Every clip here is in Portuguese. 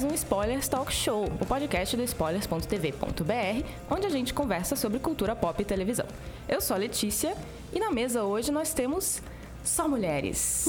mais um Spoilers Talk Show, o podcast do spoilers.tv.br, onde a gente conversa sobre cultura pop e televisão. Eu sou a Letícia e na mesa hoje nós temos só mulheres.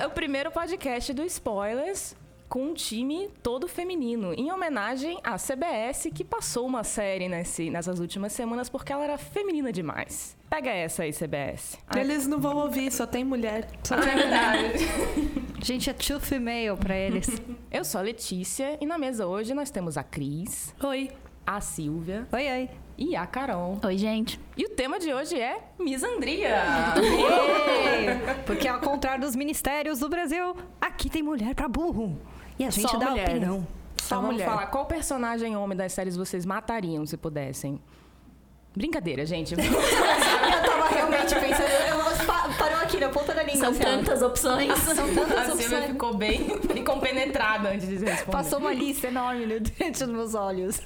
É o primeiro podcast do Spoilers com um time todo feminino, em homenagem à CBS, que passou uma série nesse, nessas últimas semanas porque ela era feminina demais. Pega essa aí, CBS. Eles não vão ouvir, só tem mulher. é verdade. Gente, é too female pra eles. Eu sou a Letícia e na mesa hoje nós temos a Cris, Oi. a Silvia oi, oi. e a Carol. Oi, gente. E o tema de hoje é misandria. Porque ao contrário dos ministérios do Brasil, aqui tem mulher pra burro. E a gente Só dá mulher. opinião. Só vamos mulher. falar qual personagem homem das séries vocês matariam se pudessem. Brincadeira, gente. Eu tava realmente pensando, eu aqui na ponta da língua. São assim, tantas opções. São a tantas Silvia opções. ficou bem, bem compenetrada antes de responder. Passou uma lista enorme né, diante dos meus olhos.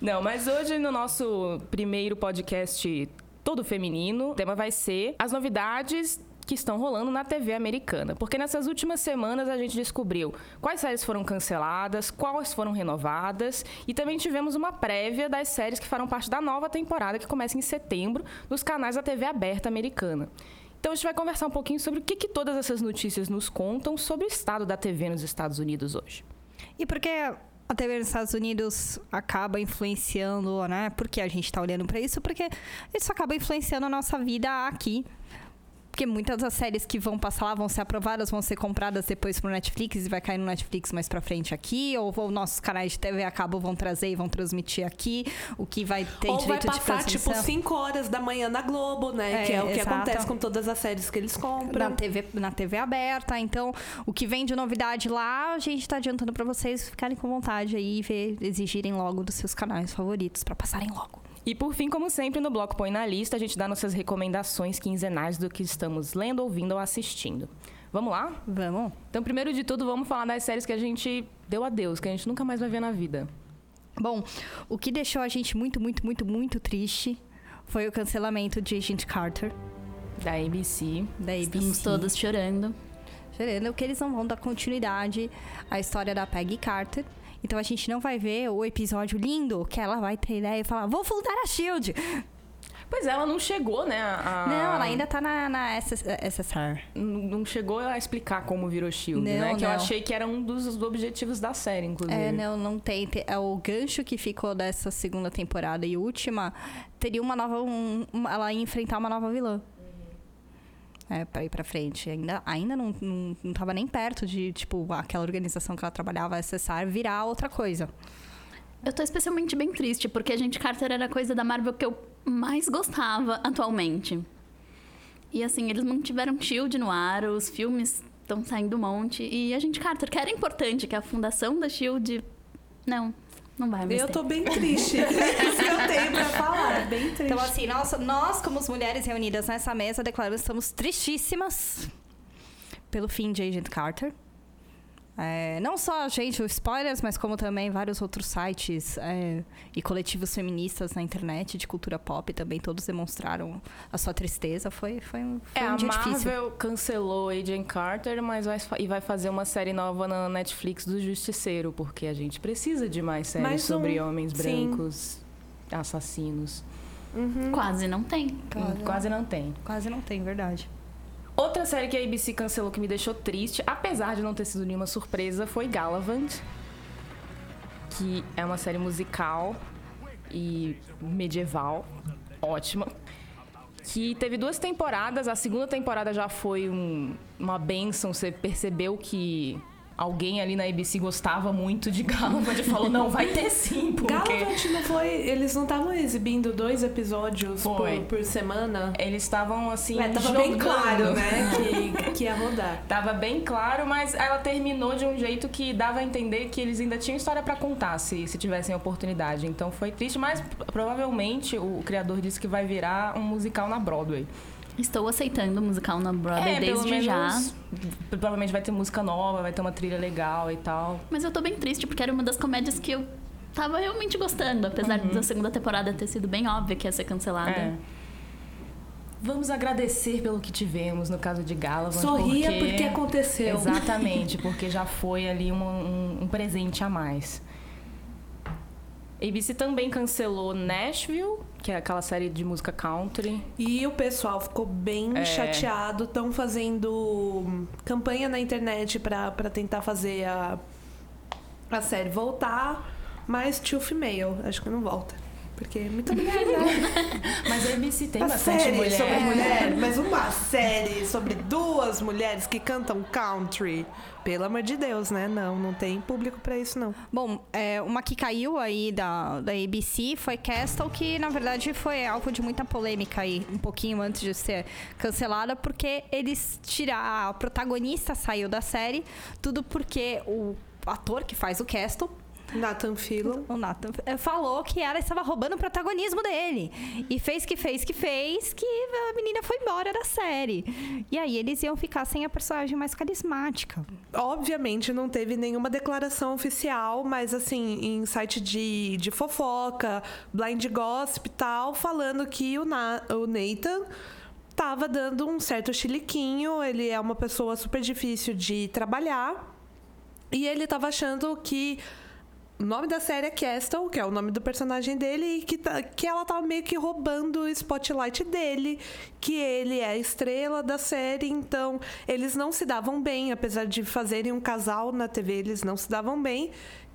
Não, mas hoje no nosso primeiro podcast todo feminino, o tema vai ser as novidades que estão rolando na TV americana. Porque nessas últimas semanas a gente descobriu quais séries foram canceladas, quais foram renovadas e também tivemos uma prévia das séries que farão parte da nova temporada que começa em setembro nos canais da TV aberta americana. Então a gente vai conversar um pouquinho sobre o que, que todas essas notícias nos contam sobre o estado da TV nos Estados Unidos hoje. E porque a TV nos Estados Unidos acaba influenciando, né? Porque a gente tá olhando pra isso, porque isso acaba influenciando a nossa vida aqui. Porque muitas das séries que vão passar lá vão ser aprovadas, vão ser compradas depois pro Netflix e vai cair no Netflix mais pra frente aqui, ou, ou nossos canais de TV a cabo vão trazer e vão transmitir aqui, o que vai ter Ou vai direito de passar, transmissão. tipo, 5 horas da manhã na Globo, né? É, que é o que exato. acontece com todas as séries que eles compram. na TV, na TV aberta. Então, o que vem de novidade lá, a gente tá adiantando pra vocês ficarem com vontade aí e ver, exigirem logo dos seus canais favoritos pra passarem logo. E por fim, como sempre, no Bloco Põe na Lista, a gente dá nossas recomendações quinzenais do que estamos lendo, ouvindo ou assistindo. Vamos lá? Vamos? Então, primeiro de tudo, vamos falar das séries que a gente deu adeus, que a gente nunca mais vai ver na vida. Bom, o que deixou a gente muito, muito, muito, muito triste foi o cancelamento de Agent Carter Da ABC. da ABC. Estamos todos chorando. Gerando que eles não vão dar continuidade à história da Peggy Carter. Então a gente não vai ver o episódio lindo que ela vai ter ideia e falar: vou fundar a Shield. Pois é, ela não chegou, né? A... Não, ela ainda tá na, na SS SSR. N- Não chegou a explicar como virou Shield, Não, né? Que eu não. achei que era um dos, objetivos da série, inclusive. É, não, não tem. Te- É o gancho que ficou dessa segunda temporada e última teria uma nova. um- ela ia enfrentar uma nova vilã. É, pra ir pra frente. Ainda, ainda não, não, não tava nem perto de, tipo, aquela organização que ela trabalhava, acessar, virar outra coisa. Eu tô especialmente bem triste, porque a gente Carter era a coisa da Marvel que eu mais gostava atualmente. E assim, eles mantiveram Shield no ar, os filmes estão saindo um monte. E a gente Carter, que era importante, que a fundação da Shield. Não, não vai mais. Eu ter. tô bem triste. É isso que eu tenho pra falar. Bem triste. Então, assim, nós, nós como as mulheres reunidas nessa mesa, declaramos que estamos tristíssimas pelo fim de Agent Carter. É, não só a gente, o Spoilers, mas como também vários outros sites é, e coletivos feministas na internet de cultura pop também todos demonstraram a sua tristeza. Foi, foi, um- foi É, um a dia Marvel difícil. cancelou Agent Carter, mas vai, e vai fazer uma série nova na Netflix do Justiceiro, porque a gente precisa de mais séries Mais um, sobre homens sim. brancos assassinos. Quase não tem. Hum, Quase não tem. Quase não tem, verdade. Outra série que a ABC cancelou que me deixou triste, apesar de não ter sido nenhuma surpresa, foi Galavant, que é uma série musical e medieval, ótima, que teve duas temporadas. A segunda temporada já foi um- uma benção, você percebeu que alguém ali na ABC gostava muito de Galavant e falou, não, vai ter sim, porque... Não foi... Eles não estavam exibindo dois episódios por, por semana? Eles estavam, assim, É, tava bem jogando. claro, né? Que, que ia rodar. Tava bem claro, mas ela terminou de um jeito que dava a entender que eles ainda tinham história pra contar se, se tivessem oportunidade. Então foi triste, mas provavelmente o criador disse que vai virar um musical na Broadway. Estou aceitando o musical na Broadway É, pelo desde já. menos, Provavelmente vai ter música nova, vai ter uma trilha legal e tal. Mas eu tô bem triste, porque era uma das comédias que eu tava realmente gostando. Apesar da segunda temporada ter sido bem óbvia que ia ser cancelada. É. Vamos agradecer pelo que tivemos no caso de Galavant. Sorria porque, porque aconteceu. Exatamente, porque já foi ali um, um- um presente a mais. ABC também cancelou Nashville, que é aquela série de música country. E o pessoal ficou bem É. chateado. Estão fazendo campanha na internet pra tentar fazer a, a série voltar. Mas tio female, acho que não volta. Porque é mulher, né? Mas a ABC tem Uma bastante série mulher. sobre mulher, mas uma série sobre duas mulheres que cantam country. Pelo amor de Deus, né? Não, não tem público pra isso, não. Bom, é, uma que caiu aí da, da ABC foi Castle, que na verdade foi alvo de muita polêmica aí, um pouquinho antes de ser cancelada, porque eles tiraram. A protagonista saiu da série, tudo porque o ator que faz o Castle Nathan Fillion. o Nathan falou que ela estava roubando o protagonismo dele. E fez que fez que fez que a menina foi embora da série. E aí eles iam ficar sem a personagem mais carismática. Obviamente não teve nenhuma declaração oficial, mas assim, em site de, de fofoca, blind gossip e tal, falando que o, Na- o Nathan tava dando um certo chiliquinho, ele é uma pessoa super difícil de trabalhar. E ele tava achando que o nome da série é Castle, que é o nome do personagem dele, e que, tá- que ela tava meio que roubando o spotlight dele, que ele é a estrela da série, então eles não se davam bem, apesar de fazerem um casal na TV, eles não se davam bem.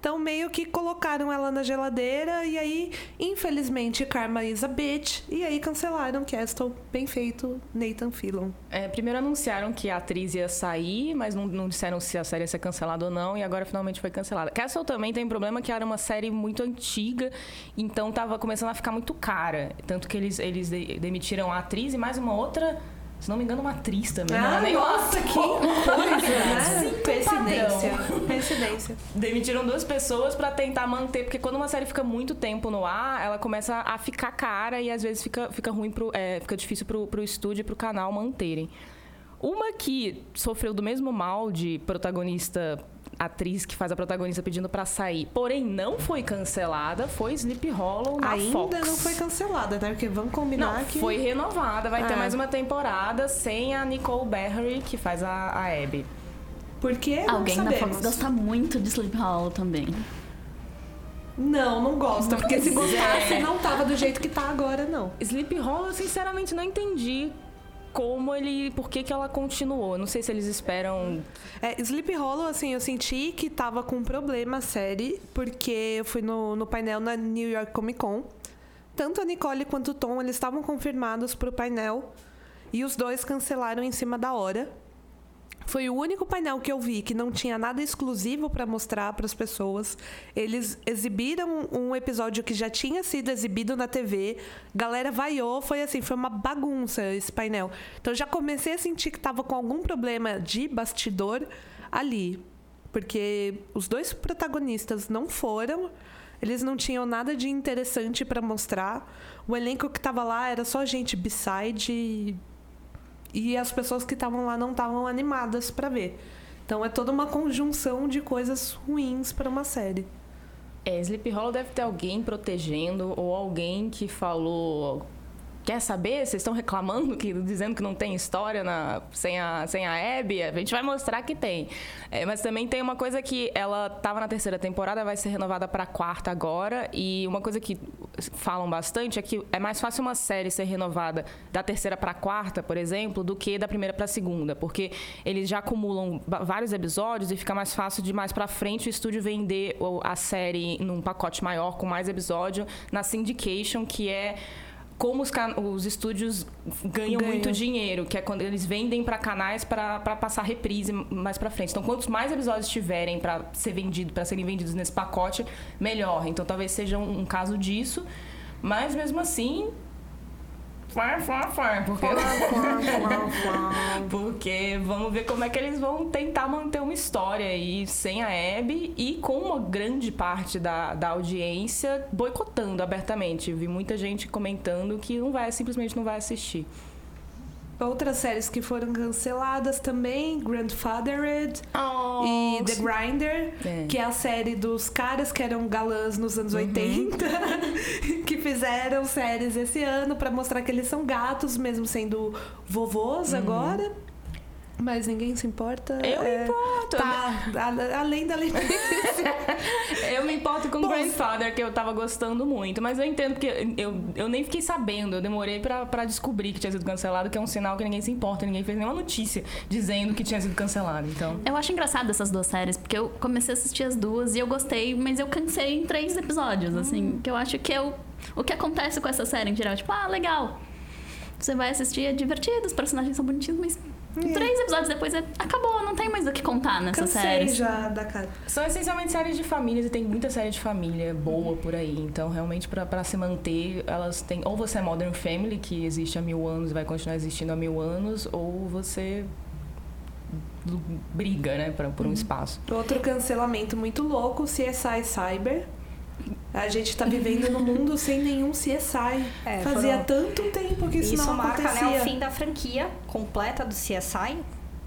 Então meio que colocaram ela na geladeira e aí, infelizmente, Karma is a bitch, e aí cancelaram Castle, bem feito, Nathan Fillion. É, primeiro anunciaram que a atriz ia sair, mas não, não disseram se a série ia ser cancelada ou não, e agora finalmente foi cancelada. Castle também tem um problema que era uma série muito antiga, então tava começando a ficar muito cara. Tanto que eles, eles de- demitiram a atriz e mais uma outra, se não me engano, uma atriz também. Ah, nossa, que coisa, né? Coincidência. Coincidência. Demitiram duas pessoas pra tentar manter, porque quando uma série fica muito tempo no ar, ela começa a ficar cara e às vezes fica, fica ruim pro, é, fica difícil pro, pro estúdio e pro canal manterem. Uma que sofreu do mesmo mal de protagonista, atriz que faz a protagonista pedindo pra sair, porém não foi cancelada, foi Sleep Hollow na Ainda Fox. não foi cancelada, né? Porque vamos combinar Não, que. foi renovada, vai ter Ah. mais uma temporada sem a Nicole Berry, que faz a, a Abby. Porque Alguém da sabemos. Fox gosta muito de Sleep Hollow também. Não, não gosta. Porque se gostasse, é. não tava do jeito que tá agora, não. Sleep Hollow, eu sinceramente não entendi como ele. Por que, que ela continuou. Não sei se eles esperam. É, Sleep Hollow, assim, eu senti que tava com problema a série, porque eu fui no, no painel na New York Comic Con. Tanto a Nicole quanto o Tom, eles estavam confirmados pro painel. E os dois cancelaram em cima da hora. Foi o único painel que eu vi que não tinha nada exclusivo para mostrar para as pessoas. Eles exibiram um episódio que já tinha sido exibido na TV. Galera vaiou, foi assim, foi uma bagunça esse painel. Então já comecei a sentir que tava com algum problema de bastidor ali, porque os dois protagonistas não foram. Eles não tinham nada de interessante para mostrar. O elenco que tava lá era só gente beside e as pessoas que estavam lá não estavam animadas para ver. Então é toda uma conjunção de coisas ruins para uma série. É, Sleep Hollow deve ter alguém protegendo ou alguém que falou. Quer saber? Vocês estão reclamando, que, dizendo que não tem história na, sem, a, sem a Abby? A gente vai mostrar que tem. É, mas também tem uma coisa que ela estava na terceira temporada, vai ser renovada para quarta agora. E uma coisa que falam bastante é que é mais fácil uma série ser renovada da terceira para a quarta, por exemplo, do que da primeira para a segunda. Porque eles já acumulam vários episódios e fica mais fácil de mais para frente o estúdio vender a série num pacote maior, com mais episódio, na syndication, que é como os, os estúdios ganham, Ganham. muito dinheiro, que é quando eles vendem para canais para passar reprise mais para frente. Então, quantos mais episódios tiverem para ser vendido, para serem vendidos nesse pacote, melhor. Então, talvez seja um, um caso disso, mas mesmo assim, porque porque vamos ver como é que eles vão tentar manter uma história aí sem a Abby e com uma grande parte da, da audiência boicotando abertamente. Vi muita gente comentando que não vai, simplesmente não vai assistir. Outras séries que foram canceladas também, Grandfathered e The Grinder, É. que é a série dos caras que eram galãs nos anos 80, que fizeram séries esse ano pra mostrar que eles são gatos, mesmo sendo vovôs agora. Mas ninguém se importa. Eu me é, importo. Tá, a- além da lembrança. Eu me importo com Bom, Grandfather, que eu tava gostando muito. Mas eu entendo porque eu, eu nem fiquei sabendo. Eu demorei pra, pra descobrir que tinha sido cancelado, que é um sinal que ninguém se importa. Ninguém fez nenhuma notícia dizendo que tinha sido cancelado. Então. Eu acho engraçado essas duas séries, porque eu comecei a assistir as duas e eu gostei, mas eu cansei em três episódios, assim, que eu acho que é o, o que acontece com essa série em geral. Tipo, ah, legal. Você vai assistir, é divertido, os personagens são bonitinhos, mas três episódios depois é, acabou, não tem mais o que contar nessa Cansei série. já da cara. São essencialmente séries de famílias e tem muita série de família boa por aí. Então, realmente, pra, pra se manter, elas têm. Ou você é Modern Family, que existe há mil anos e vai continuar existindo há mil anos, ou você briga, né, pra, por um espaço. Outro cancelamento muito louco, CSI Cyber. A gente tá vivendo num mundo sem nenhum CSI. É, Fazia foram- tanto tempo que isso, Isso não marca acontecia. né, o fim da franquia completa do CSI.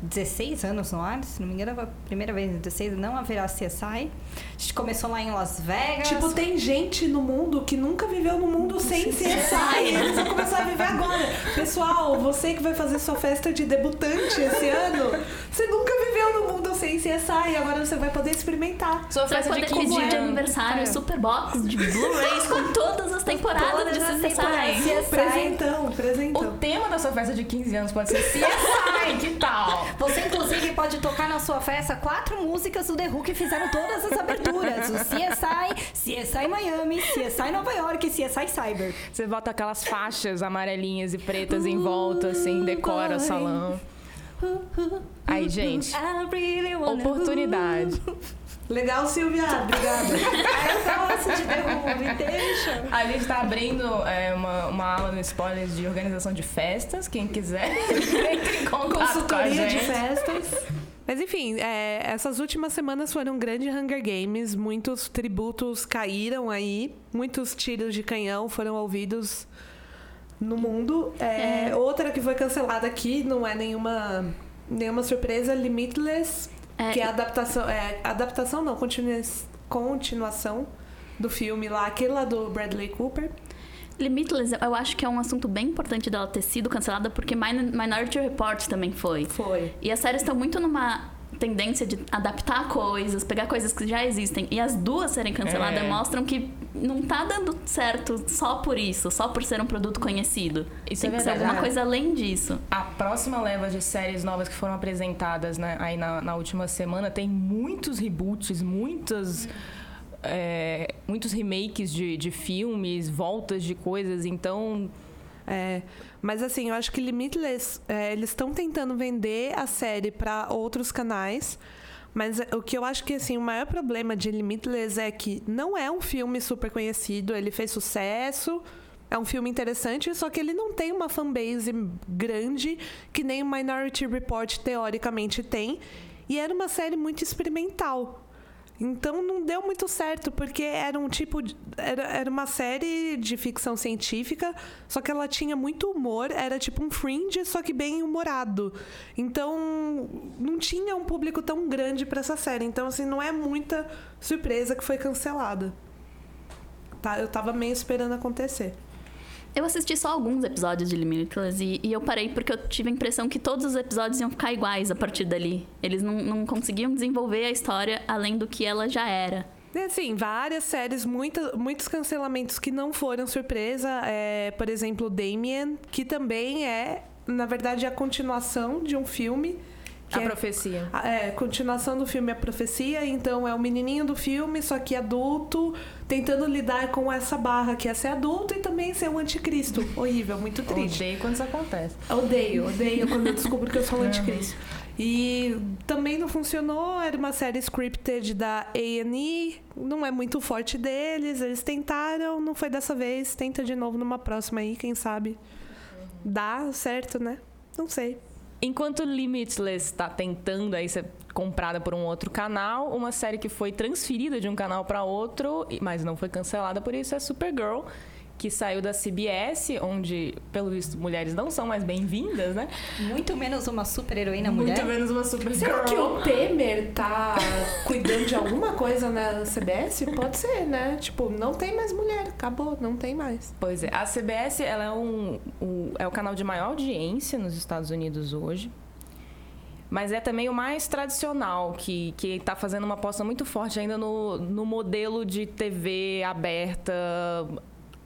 16 anos no ar, se não me engano, a primeira vez em 16 não haverá CSI. A gente começou lá em Las Vegas. Tipo, tem gente no mundo que nunca viveu no mundo sem CSI. Eles vão começar a viver agora. Pessoal, você que vai fazer sua festa de debutante esse ano, você nunca viveu no mundo sem CSI. Agora você vai poder experimentar. Sua Você vai festa de poder 15 pedir de anos. aniversário É. super box de Blu-rays com todas as temporadas Todas de as CSI. CSI. Presentão, O presentão. tema da sua festa de 15 anos pode ser CSI, que tal? Você, inclusive, pode tocar na sua festa quatro músicas do The Who que fizeram todas as aberturas. O CSI, CSI Miami, CSI Nova York, CSI Cyber. Você bota aquelas faixas amarelinhas e pretas em volta, assim, decora o salão. Aí, gente, really oportunidade. Legal, Silvia. Obrigada. Eu gosto de The Who, me deixa. A gente tá abrindo é, uma, uma aula no Spoilers de organização de festas. Quem quiser, entre em contato com a Consultoria de gente. festas. Mas enfim, é, essas últimas semanas foram um grande Hunger Games. Muitos tributos caíram aí. Muitos tiros de canhão foram ouvidos no mundo. É, Outra que foi cancelada aqui, não é nenhuma, nenhuma surpresa, Limitless. É, que é a adaptação. É, adaptação não, continua, continuação do filme lá, aquele lá do Bradley Cooper. Limitless, eu acho que é um assunto bem importante dela ter sido cancelada, porque Min- Minority Report também foi. Foi. E as séries estão muito numa tendência de adaptar coisas, pegar coisas que já existem. E as duas serem canceladas É. mostram que não tá dando certo só por isso, só por ser um produto conhecido. Isso Tem é que ser alguma coisa além disso. A próxima leva de séries novas que foram apresentadas né, aí na, na última semana tem muitos reboots, muitas. é, muitos remakes de, de filmes, voltas de coisas, então É, mas assim, eu acho que Limitless, é, eles estão tentando vender a série para outros canais. Mas o que eu acho que assim, o maior problema de Limitless é que não é um filme super conhecido, ele fez sucesso, é um filme interessante, só que ele não tem uma fanbase grande que nem o Minority Report teoricamente tem. E era uma série muito experimental. Então não deu muito certo, porque era um tipo. De, era, era uma série de ficção científica, só que ela tinha muito humor, era tipo um fringe, só que bem humorado. Então não tinha um público tão grande para essa série. Então, assim, não é muita surpresa que foi cancelada. Tá, eu tava meio esperando acontecer. Eu assisti só alguns episódios de Limitless e, e eu parei porque eu tive a impressão que todos os episódios iam ficar iguais a partir dali. Eles não, não conseguiam desenvolver a história além do que ela já era. E, assim, várias séries, muita, muitos cancelamentos que não foram surpresa. É, por exemplo, Damien, que também é, na verdade, a continuação de um filme. Que a é, profecia. a- é, continuação do filme A Profecia, então é o menininho do filme, só que adulto, tentando lidar com essa barra que é ser adulto e também também ser um anticristo. Horrível, muito triste. Odeio quando isso acontece. Odeio, odeio quando eu descubro que eu sou um anticristo. E também não funcionou, era uma série scripted da A&E, não é muito forte deles, eles tentaram, não foi dessa vez, tenta de novo numa próxima aí, quem sabe dá certo, né? Não sei. Enquanto Limitless está tentando aí ser comprada por um outro canal, uma série que foi transferida de um canal para outro, mas não foi cancelada por isso, é Supergirl, que saiu da CBS, onde, pelo visto, mulheres não são mais bem-vindas, né? Muito menos uma super heroína mulher. Muito menos uma Supergirl. Será que o Temer tá cuidando de alguma coisa na CBS? Pode ser, né? Tipo, não tem mais mulher, acabou, não tem mais. Pois é, a CBS ela é, um, um- é o canal de maior audiência nos Estados Unidos hoje. Mas é também o mais tradicional, que que está fazendo uma aposta muito forte ainda no, no modelo de TV aberta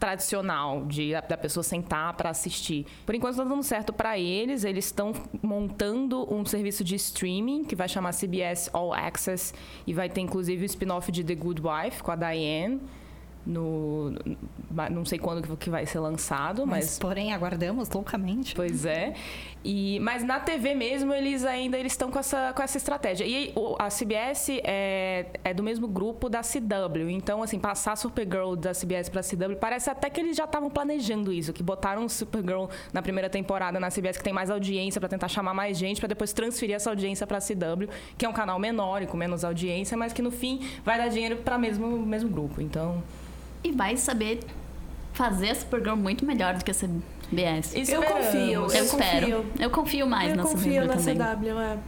tradicional, de da pessoa sentar para assistir. Por enquanto está dando certo para eles, eles estão montando um serviço de streaming que vai chamar CBS All Access e vai ter inclusive o spin-off de The Good Wife com a Diane. No, não sei quando que vai ser lançado, Mas, mas porém, aguardamos loucamente. Pois é. E, mas na TV mesmo, eles ainda eles estão com essa, com essa estratégia. E a CBS é, é do mesmo grupo da CW. Então, assim, passar Supergirl da CBS pra CW, parece até que eles já estavam planejando isso. Que botaram Supergirl na primeira temporada na CBS, que tem mais audiência, pra tentar chamar mais gente, pra depois transferir essa audiência pra CW, que é um canal menor e com menos audiência, mas que no fim vai dar dinheiro pra mesmo, mesmo grupo. Então, E vai saber fazer a Supergirl muito melhor do que a CBS. Eu esperamos. confio, Eu, eu espero. confio. Eu confio mais eu na confio CW na também. CW, é.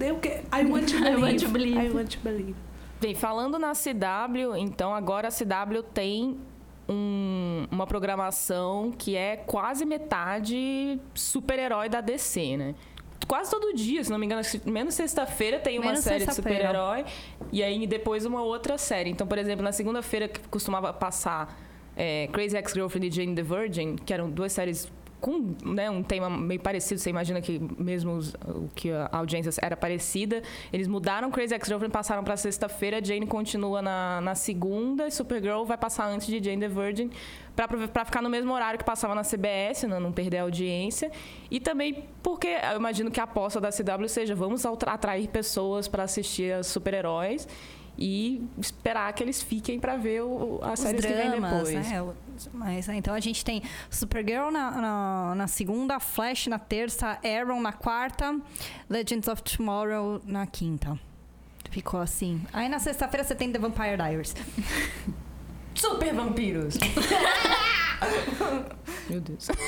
Eu que... I want to I believe. want to believe. I want to believe. Bem, falando na CW, então agora a CW tem um- uma programação que é quase metade super-herói da DC, né? Quase todo dia, se não me engano, menos sexta-feira tem uma Menos série de super-herói e aí depois uma outra série. Então, por exemplo, na segunda-feira que costumava passar é, Crazy Ex-Girlfriend e Jane the Virgin, que eram duas séries com né, um tema meio parecido, você imagina que mesmo os- que a audiência era parecida, eles mudaram Crazy Ex-Girlfriend, passaram para sexta-feira, Jane continua na, na segunda e Supergirl vai passar antes de Jane the Virgin para ficar no mesmo horário que passava na CBS, né, não perder a audiência. E também porque eu imagino que a aposta da CW seja vamos atra- atrair pessoas para assistir a super-heróis e esperar que eles fiquem para ver o, as Os séries que dramas, depois. né? Mas, é, então a gente tem Supergirl na, na, na segunda, Flash na terça, Arrow na quarta, Legends of Tomorrow na quinta. Ficou assim. Aí na sexta-feira você tem The Vampire Diaries. Super vampiros! Meu Deus.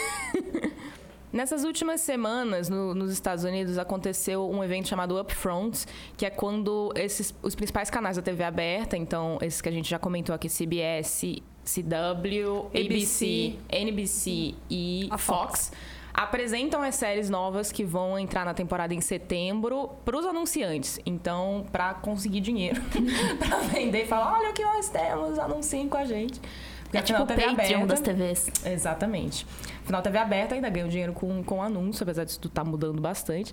Nessas últimas semanas, no- nos Estados Unidos, aconteceu um evento chamado Upfront, que é quando esses, os principais canais da TV aberta, então esses que a gente já comentou aqui, CBS, CW, ABC, NBC e A Fox. Fox, apresentam as séries novas que vão entrar na temporada em setembro para os anunciantes. Então, para conseguir dinheiro, para vender e falar, olha o que nós temos, anunciem com a gente. Porque É tipo o TV Patreon aberta- das TVs. Exatamente. Afinal, TV aberta ainda ganha dinheiro com, com anúncio, apesar disso tudo tá mudando bastante.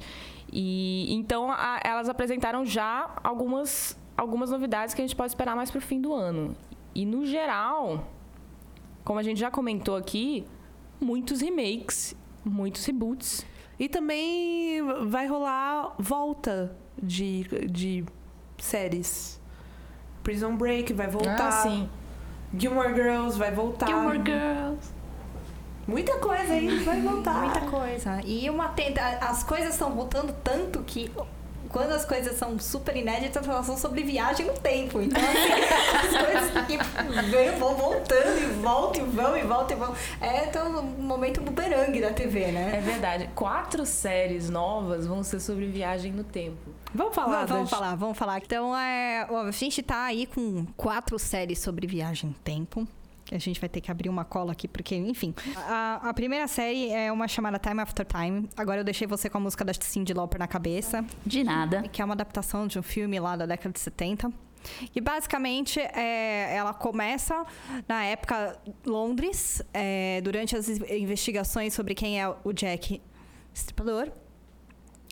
E então a- elas apresentaram já algumas, algumas novidades que a gente pode esperar mais pro fim do ano. E no geral, como a gente já comentou aqui, muitos remakes, muitos reboots. E também vai rolar volta de, de séries. Prison Break vai voltar. Ah, sim. Gilmore Girls vai voltar. Gilmore Girls. Muita coisa aí vai voltar. Muita coisa. E uma tenta. As coisas estão voltando tanto que. Quando as coisas são super inéditas, elas são sobre viagem no tempo. Então, assim, que vão voltando e voltam e vão e voltam e vão. É então, um momento bumerangue da TV, né? É verdade. Quatro séries novas vão ser sobre viagem no tempo. Vamos falar, Vamos, vamos falar, vamos falar. Então, é, a gente tá aí com quatro séries sobre viagem no tempo. que A gente vai ter que abrir uma cola aqui, porque, enfim. A, a primeira série é uma chamada Time After Time. Agora eu deixei você com a música da Cindy Lauper na cabeça. De nada. que é uma adaptação de um filme lá da década de 70. E basicamente é, ela começa na época Londres, é, durante as investigações sobre quem é o Jack Stripador.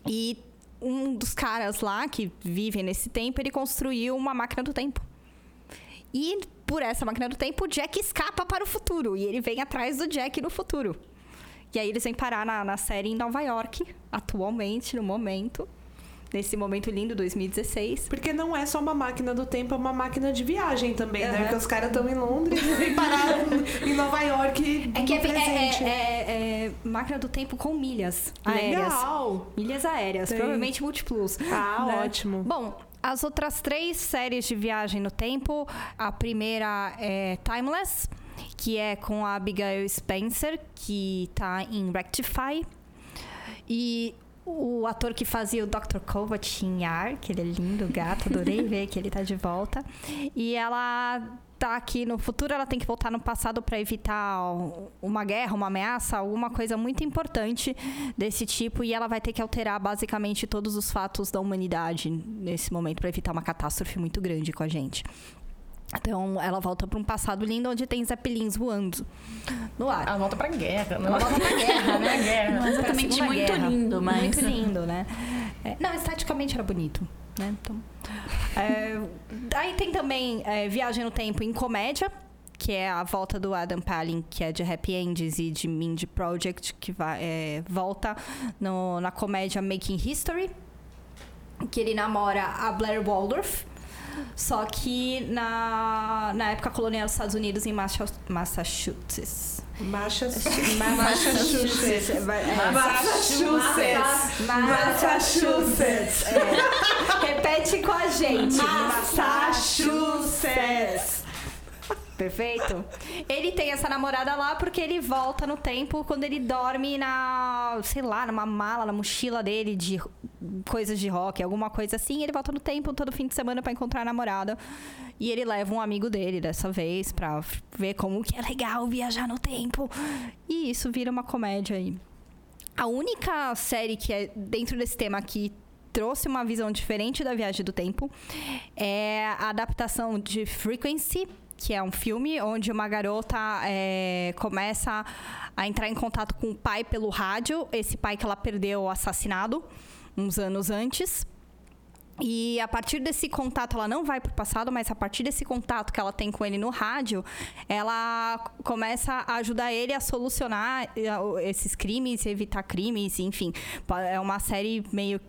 E um dos caras lá que vivem nesse tempo, ele construiu uma máquina do tempo. E por essa máquina do tempo, o Jack escapa para o futuro. E ele vem atrás do Jack no futuro. E aí eles vêm parar na, na série em Nova York, atualmente, no momento. Nesse momento lindo, 2016. Porque não é só uma máquina do tempo, é uma máquina de viagem também, né? Aham. Porque os caras estão em Londres e vêm parar em Nova York. É que é, é- é- é máquina do tempo com milhas aéreas. Legal! Milhas aéreas, Tem. provavelmente múltiplos. Ah, né? ótimo. Bom, as outras três séries de viagem no tempo, a primeira é Timeless, que é com a Abigail Spencer, que tá em Rectify. E o ator que fazia o Dr. Kovac-Yar, que ele é lindo, gato, adorei ver que ele tá de volta. E ela tá aqui no futuro, ela tem que voltar no passado para evitar uma guerra, uma ameaça, alguma coisa muito importante desse tipo e ela vai ter que alterar basicamente todos os fatos da humanidade nesse momento para evitar uma catástrofe muito grande com a gente. Então, ela volta para um passado lindo onde tem zeppelins voando no ar. Ela volta pra guerra, não Ela volta pra guerra, né? guerra. Não Pra exatamente muito Guerra. lindo, mas. Muito lindo, né? É, não, esteticamente era bonito, né? Então, é, aí tem também é, Viagem no Tempo em comédia, que é a volta do Adam Palin, que é de Happy Endings e de Mindy Project, que vai, é, volta no- na comédia Making History, que ele namora a Blair Waldorf. Só que na, na época colonial dos Estados Unidos, em Massa- Massachusetts. Massachusetts. É, Massachusetts. Massachusetts. É. Repete com a gente. Massachusetts. Perfeito? Ele tem essa namorada lá porque ele volta no tempo quando ele dorme na, sei lá, numa mala, na mochila dele de coisas de rock, alguma coisa assim. Ele volta no tempo todo fim de semana pra encontrar a namorada. E ele leva um amigo dele dessa vez pra ver como que é legal viajar no tempo. E isso vira uma comédia aí. A única série que é dentro desse tema que trouxe uma visão diferente da viagem do tempo é a adaptação de Frequency, que é um filme onde uma garota é, começa a entrar em contato com o pai pelo rádio, esse pai que ela perdeu assassinado uns anos antes. E a partir desse contato, ela não vai pro passado, mas a partir desse contato que ela tem com ele no rádio, ela começa a ajudar ele a solucionar eh, esses crimes, evitar crimes, enfim. É uma série meio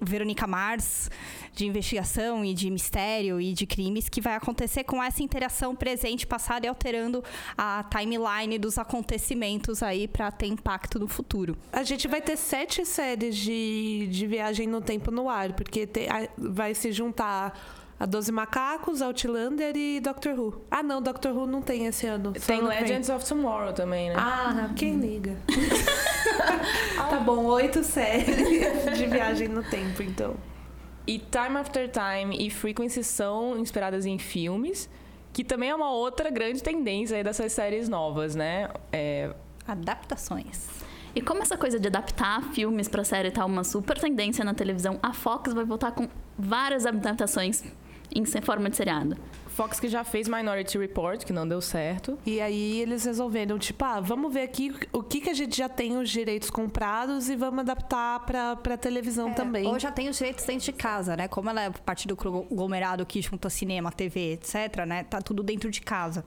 Verônica Mars de investigação e de mistério e de crimes que vai acontecer com essa interação presente, passado e alterando a timeline dos acontecimentos aí para ter impacto no futuro. A gente vai ter sete séries de, de viagem no tempo no ar, porque te- a- vai se juntar a Doze Macacos, Outlander e Doctor Who. Ah, não, Doctor Who não tem esse ano. Tem que vem. Legends of Tomorrow também, né? Ah, quem liga? tá bom, oito séries de viagem no tempo, então. E Time After Time e Frequency são inspiradas em filmes, que também é uma outra grande tendência aí dessas séries novas, né? É, Adaptações. E como essa coisa de adaptar filmes pra série tá uma super tendência na televisão, a Fox vai voltar com várias adaptações em forma de seriado. Fox que já fez Minority Report, que não deu certo. E aí eles resolveram, tipo, ah, vamos ver aqui o que, que a gente já tem os direitos comprados e vamos adaptar pra, pra televisão também. Ou já tem os direitos dentro de casa, né? Como ela é parte do conglomerado que junta cinema, TV, etc, né? Tá tudo dentro de casa.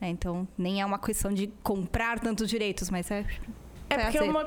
É, então, nem é uma questão de comprar tantos direitos, mas é... É porque é uma,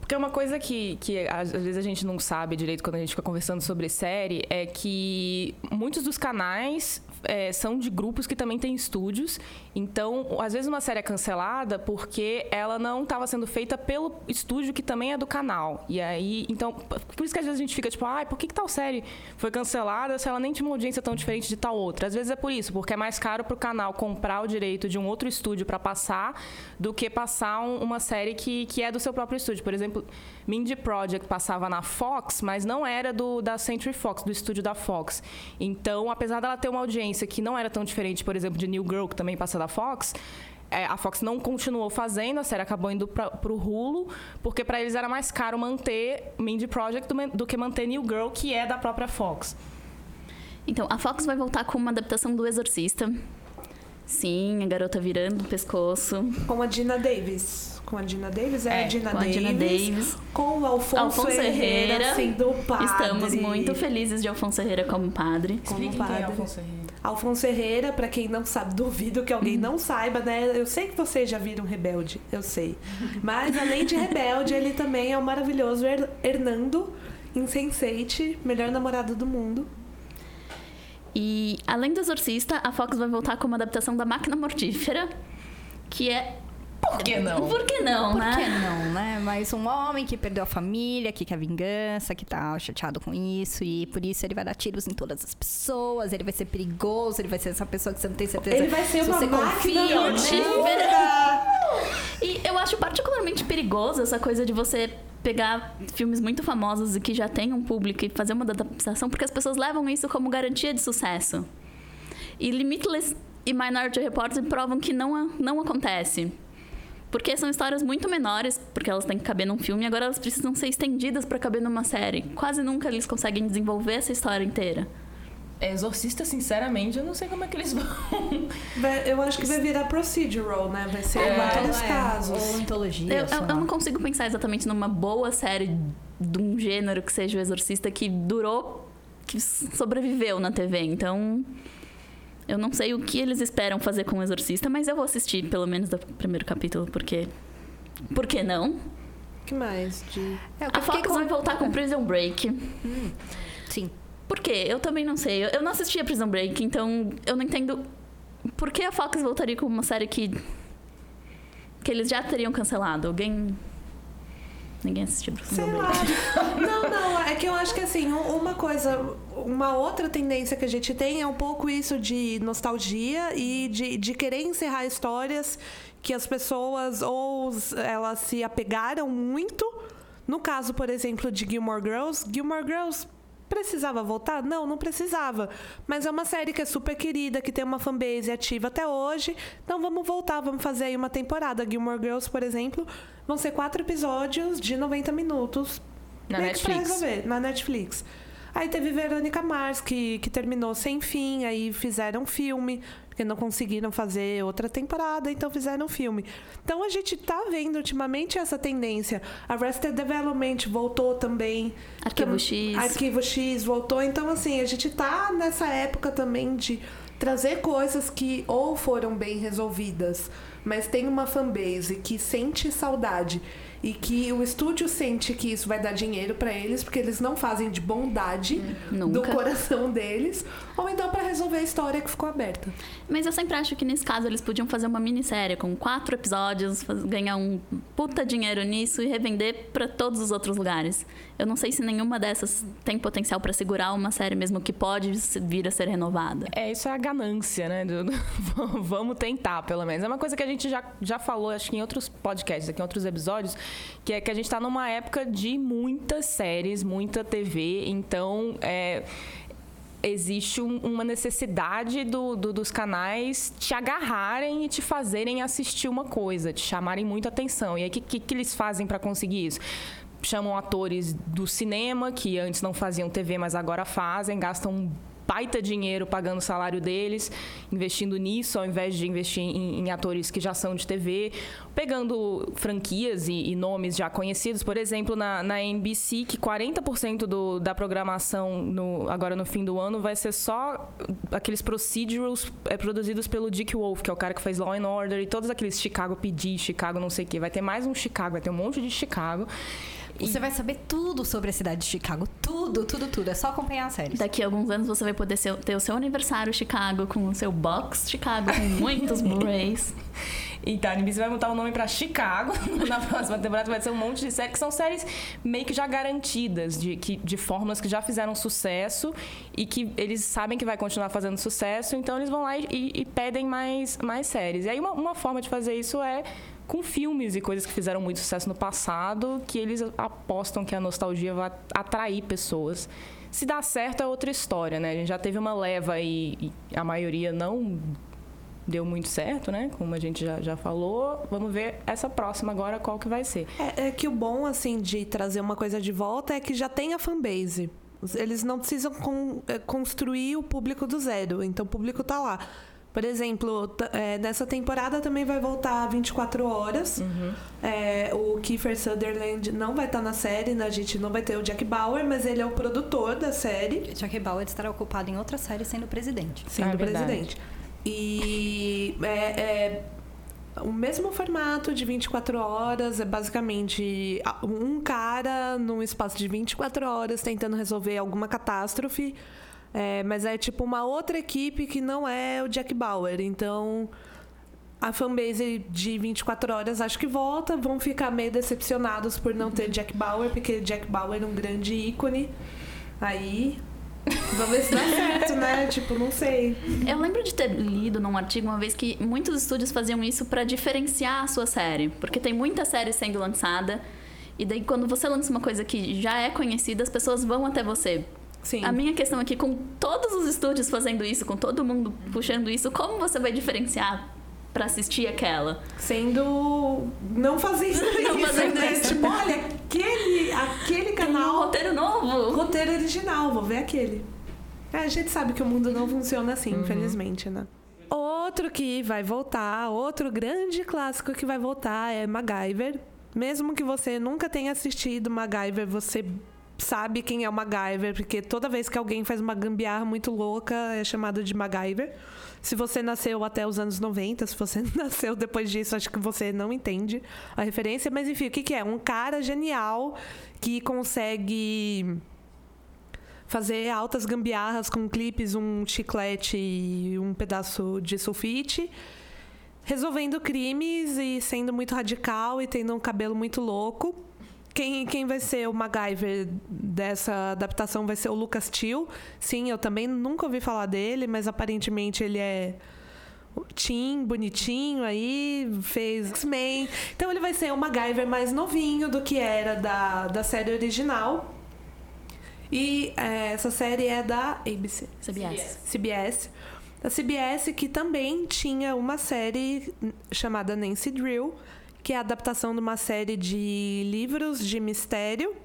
porque é uma coisa que, que às vezes a gente não sabe direito quando a gente fica conversando sobre série, é que muitos dos canais é, são de grupos que também têm estúdios. Então, às vezes uma série é cancelada porque ela não estava sendo feita pelo estúdio que também é do canal. E aí, então, por isso que às vezes a gente fica tipo, ai, por que, que tal série foi cancelada se ela nem tinha uma audiência tão diferente de tal outra? Às vezes é por isso, porque é mais caro pro canal comprar o direito de um outro estúdio para passar do que passar um- uma série que, que é do seu próprio estúdio. Por exemplo, Mindy Project passava na Fox, mas não era do da Century Fox, do estúdio da Fox. Então, apesar dela ter uma audiência que não era tão diferente, por exemplo, de New Girl, que também passa da Fox, é, a Fox não continuou fazendo, a série acabou indo para o Hulu, porque para eles era mais caro manter Mindy Project do, do que manter New Girl, que é da própria Fox. Então, a Fox vai voltar com uma adaptação do Exorcista. Sim, a garota virando o pescoço. Com a Dina Davis. Com a Dina Davis? É, É, a Dina com a Davis. Dina Davis. Com o Alfonso, Alfonso Herrera, Herrera. sendo o padre. Estamos muito felizes de Alfonso Herrera como padre. Como padre. Herrera. Alfonso Herrera, pra quem não sabe, duvido que alguém não saiba, né? Eu sei que vocês já viram Rebelde, eu sei. Mas além de Rebelde, ele também é o maravilhoso Her Hernando Sense8, melhor namorado do mundo. E além do Exorcista, a Fox vai voltar com uma adaptação da Máquina Mortífera, que é. Por que não? Por que não, Por né? que não, né? Mas um homem que perdeu a família, que quer vingança, que tá chateado com isso, e por isso ele vai dar tiros em todas as pessoas, ele vai ser perigoso, ele vai ser essa pessoa que você não tem certeza Ele vai ser se uma você confia mortífera. E eu acho particularmente perigoso essa coisa de você pegar filmes muito famosos e que já tem um público e fazer uma adaptação, porque as pessoas levam isso como garantia de sucesso. E Limitless e Minority Report provam que não, não acontece. Porque são histórias muito menores, porque elas têm que caber num filme, e agora elas precisam ser estendidas para caber numa série. Quase nunca eles conseguem desenvolver essa história inteira. Exorcista, sinceramente, eu não sei como é que eles vão. Vai- Eu acho que vai virar procedural, né? Vai ser É, vários É, casos. Ou antologia, Eu, eu- eu não consigo pensar exatamente numa boa série de um gênero que seja o Exorcista que durou, que sobreviveu na TV. Então, eu não sei o que eles esperam fazer com o Exorcista, mas eu vou assistir pelo menos do primeiro capítulo, porque. Por que não? que mais? De... É, que A Fox com- vai voltar com Prison Break. Sim. Por quê? Eu também não sei. Eu- não assisti a Prison Break, então eu não entendo por que a Fox voltaria com uma série que. que eles já teriam cancelado. Alguém. Ninguém assistiu Prison Sei lá. Não, não, é que eu acho que assim, um- uma coisa, uma outra tendência que a gente tem é um pouco isso de nostalgia e de, de querer encerrar histórias que as pessoas ou elas se apegaram muito. No caso, por exemplo, de Gilmore Girls, Gilmore Girls precisava voltar? Não, não precisava. Mas é uma série que é super querida, que tem uma fanbase ativa até hoje. Então vamos voltar, vamos fazer aí uma temporada. Gilmore Girls, por exemplo, vão ser quatro episódios de 90 minutos. Na Netflix. resolver, na Netflix. Aí teve Verônica Mars, que, que terminou sem fim, aí fizeram filme, porque não conseguiram fazer outra temporada, então fizeram filme. Então a gente tá vendo ultimamente essa tendência. Arrested Development voltou também. Arquivo Tam- X. Arquivo X voltou. Então, assim, a gente tá nessa época também de trazer coisas que ou foram bem resolvidas, mas tem uma fanbase que sente saudade e que o estúdio sente que isso vai dar dinheiro pra eles, porque eles não fazem de bondade do Nunca. coração deles, ou então pra resolver a história que ficou aberta. Mas eu sempre acho que nesse caso eles podiam fazer uma minissérie com quatro episódios, ganhar um puta dinheiro nisso e revender pra todos os outros lugares. Eu não sei se nenhuma dessas tem potencial pra segurar uma série mesmo que pode vir a ser renovada. É, isso é a ganância, né? do- do- Vamos tentar, pelo menos. É uma coisa que a gente já, já falou, acho que em outros podcasts, aqui em outros episódios, que é que a gente tá numa época de muitas séries, muita TV, então é, existe um- uma necessidade do- do- dos canais te agarrarem e te fazerem assistir uma coisa, te chamarem muita atenção. E aí, o que, que, que eles fazem para conseguir isso? Chamam atores do cinema, que antes não faziam TV, mas agora fazem, gastam baita dinheiro pagando o salário deles, investindo nisso, ao invés de investir em, em atores que já são de TV, pegando franquias e, e nomes já conhecidos. Por exemplo, na, na NBC, que 40% do, da programação no- agora no fim do ano vai ser só aqueles procedurals é, produzidos pelo Dick Wolf, que é o cara que fez Law and Order e todos aqueles Chicago PD, Chicago não sei o quê. Vai ter mais um Chicago, vai ter um monte de Chicago. Você vai saber tudo sobre a cidade de Chicago. Tudo, tudo, tudo. É só acompanhar a série. Daqui a alguns anos você vai poder ser- ter o seu aniversário Chicago com o seu box Chicago com muitos Blu-rays. Então, a NBC vai mudar o nome pra Chicago. Na próxima temporada vai ser um monte de séries que são séries meio que já garantidas, de, que, de fórmulas que já fizeram sucesso e que eles sabem que vai continuar fazendo sucesso, então eles vão lá e, e pedem mais, mais séries. E aí, uma, uma forma de fazer isso é com filmes e coisas que fizeram muito sucesso no passado, que eles apostam que a nostalgia vai atrair pessoas. Se dá certo é outra história, né? A gente já teve uma leva e, e a maioria não deu muito certo, né? Como a gente já, já falou. Vamos ver essa próxima agora qual que vai ser. É, é que o bom, assim, de trazer uma coisa de volta é que já tem a fanbase. Eles não precisam con- é, construir o público do zero. Então, o público tá lá. Por exemplo, é, nessa temporada também vai voltar 24 horas. É, o Kiefer Sutherland não vai estar na série, né? a gente não vai ter o Jack Bauer, mas ele é o produtor da série. Jack Bauer estará ocupado em outra série sendo presidente. sendo Ah, é presidente. E é, é o mesmo formato de 24 horas, é basicamente um cara num espaço de 24 horas tentando resolver alguma catástrofe. É, mas é tipo uma outra equipe que não é o Jack Bauer. Então a fanbase de 24 horas acho que volta, vão ficar meio decepcionados por não ter Jack Bauer, porque Jack Bauer é um grande ícone. Aí. Vamos ver se dá certo, né? Tipo, não sei. Eu lembro de ter lido num artigo uma vez que muitos estúdios faziam isso pra diferenciar a sua série. Porque tem muita série sendo lançada. E daí, quando você lança uma coisa que já é conhecida, as pessoas vão até você. Sim. A minha questão aqui, com todos os estúdios fazendo isso, com todo mundo puxando isso, como você vai diferenciar pra assistir aquela? Sendo. Não fazendo Não isso, fazendo né? isso. Tipo, olha, aquele, aquele Tem um canal. roteiro novo. Roteiro original, vou ver aquele. É, a gente sabe que o mundo não funciona assim, Uhum. infelizmente, né? Outro que vai voltar, outro grande clássico que vai voltar é MacGyver. Mesmo que você nunca tenha assistido MacGyver, você sabe quem é o MacGyver, porque toda vez que alguém faz uma gambiarra muito louca é chamado de MacGyver. Se você nasceu até os anos 90, se você nasceu depois disso, acho que você não entende a referência. Mas enfim, o que, que é? Um cara genial que consegue fazer altas gambiarras com clipes, um chiclete e um pedaço de sulfite, resolvendo crimes e sendo muito radical e tendo um cabelo muito louco. Quem, quem vai ser o MacGyver dessa adaptação vai ser o Lucas Till. Sim, eu também nunca ouvi falar dele, mas aparentemente ele é Tim, bonitinho aí, fez X-Men. Então ele vai ser o MacGyver mais novinho do que era da, da série original. E é, essa série é da ABC. CBS. CBS. A CBS que também tinha uma série chamada Nancy Drill, que é a adaptação de uma série de livros de mistério,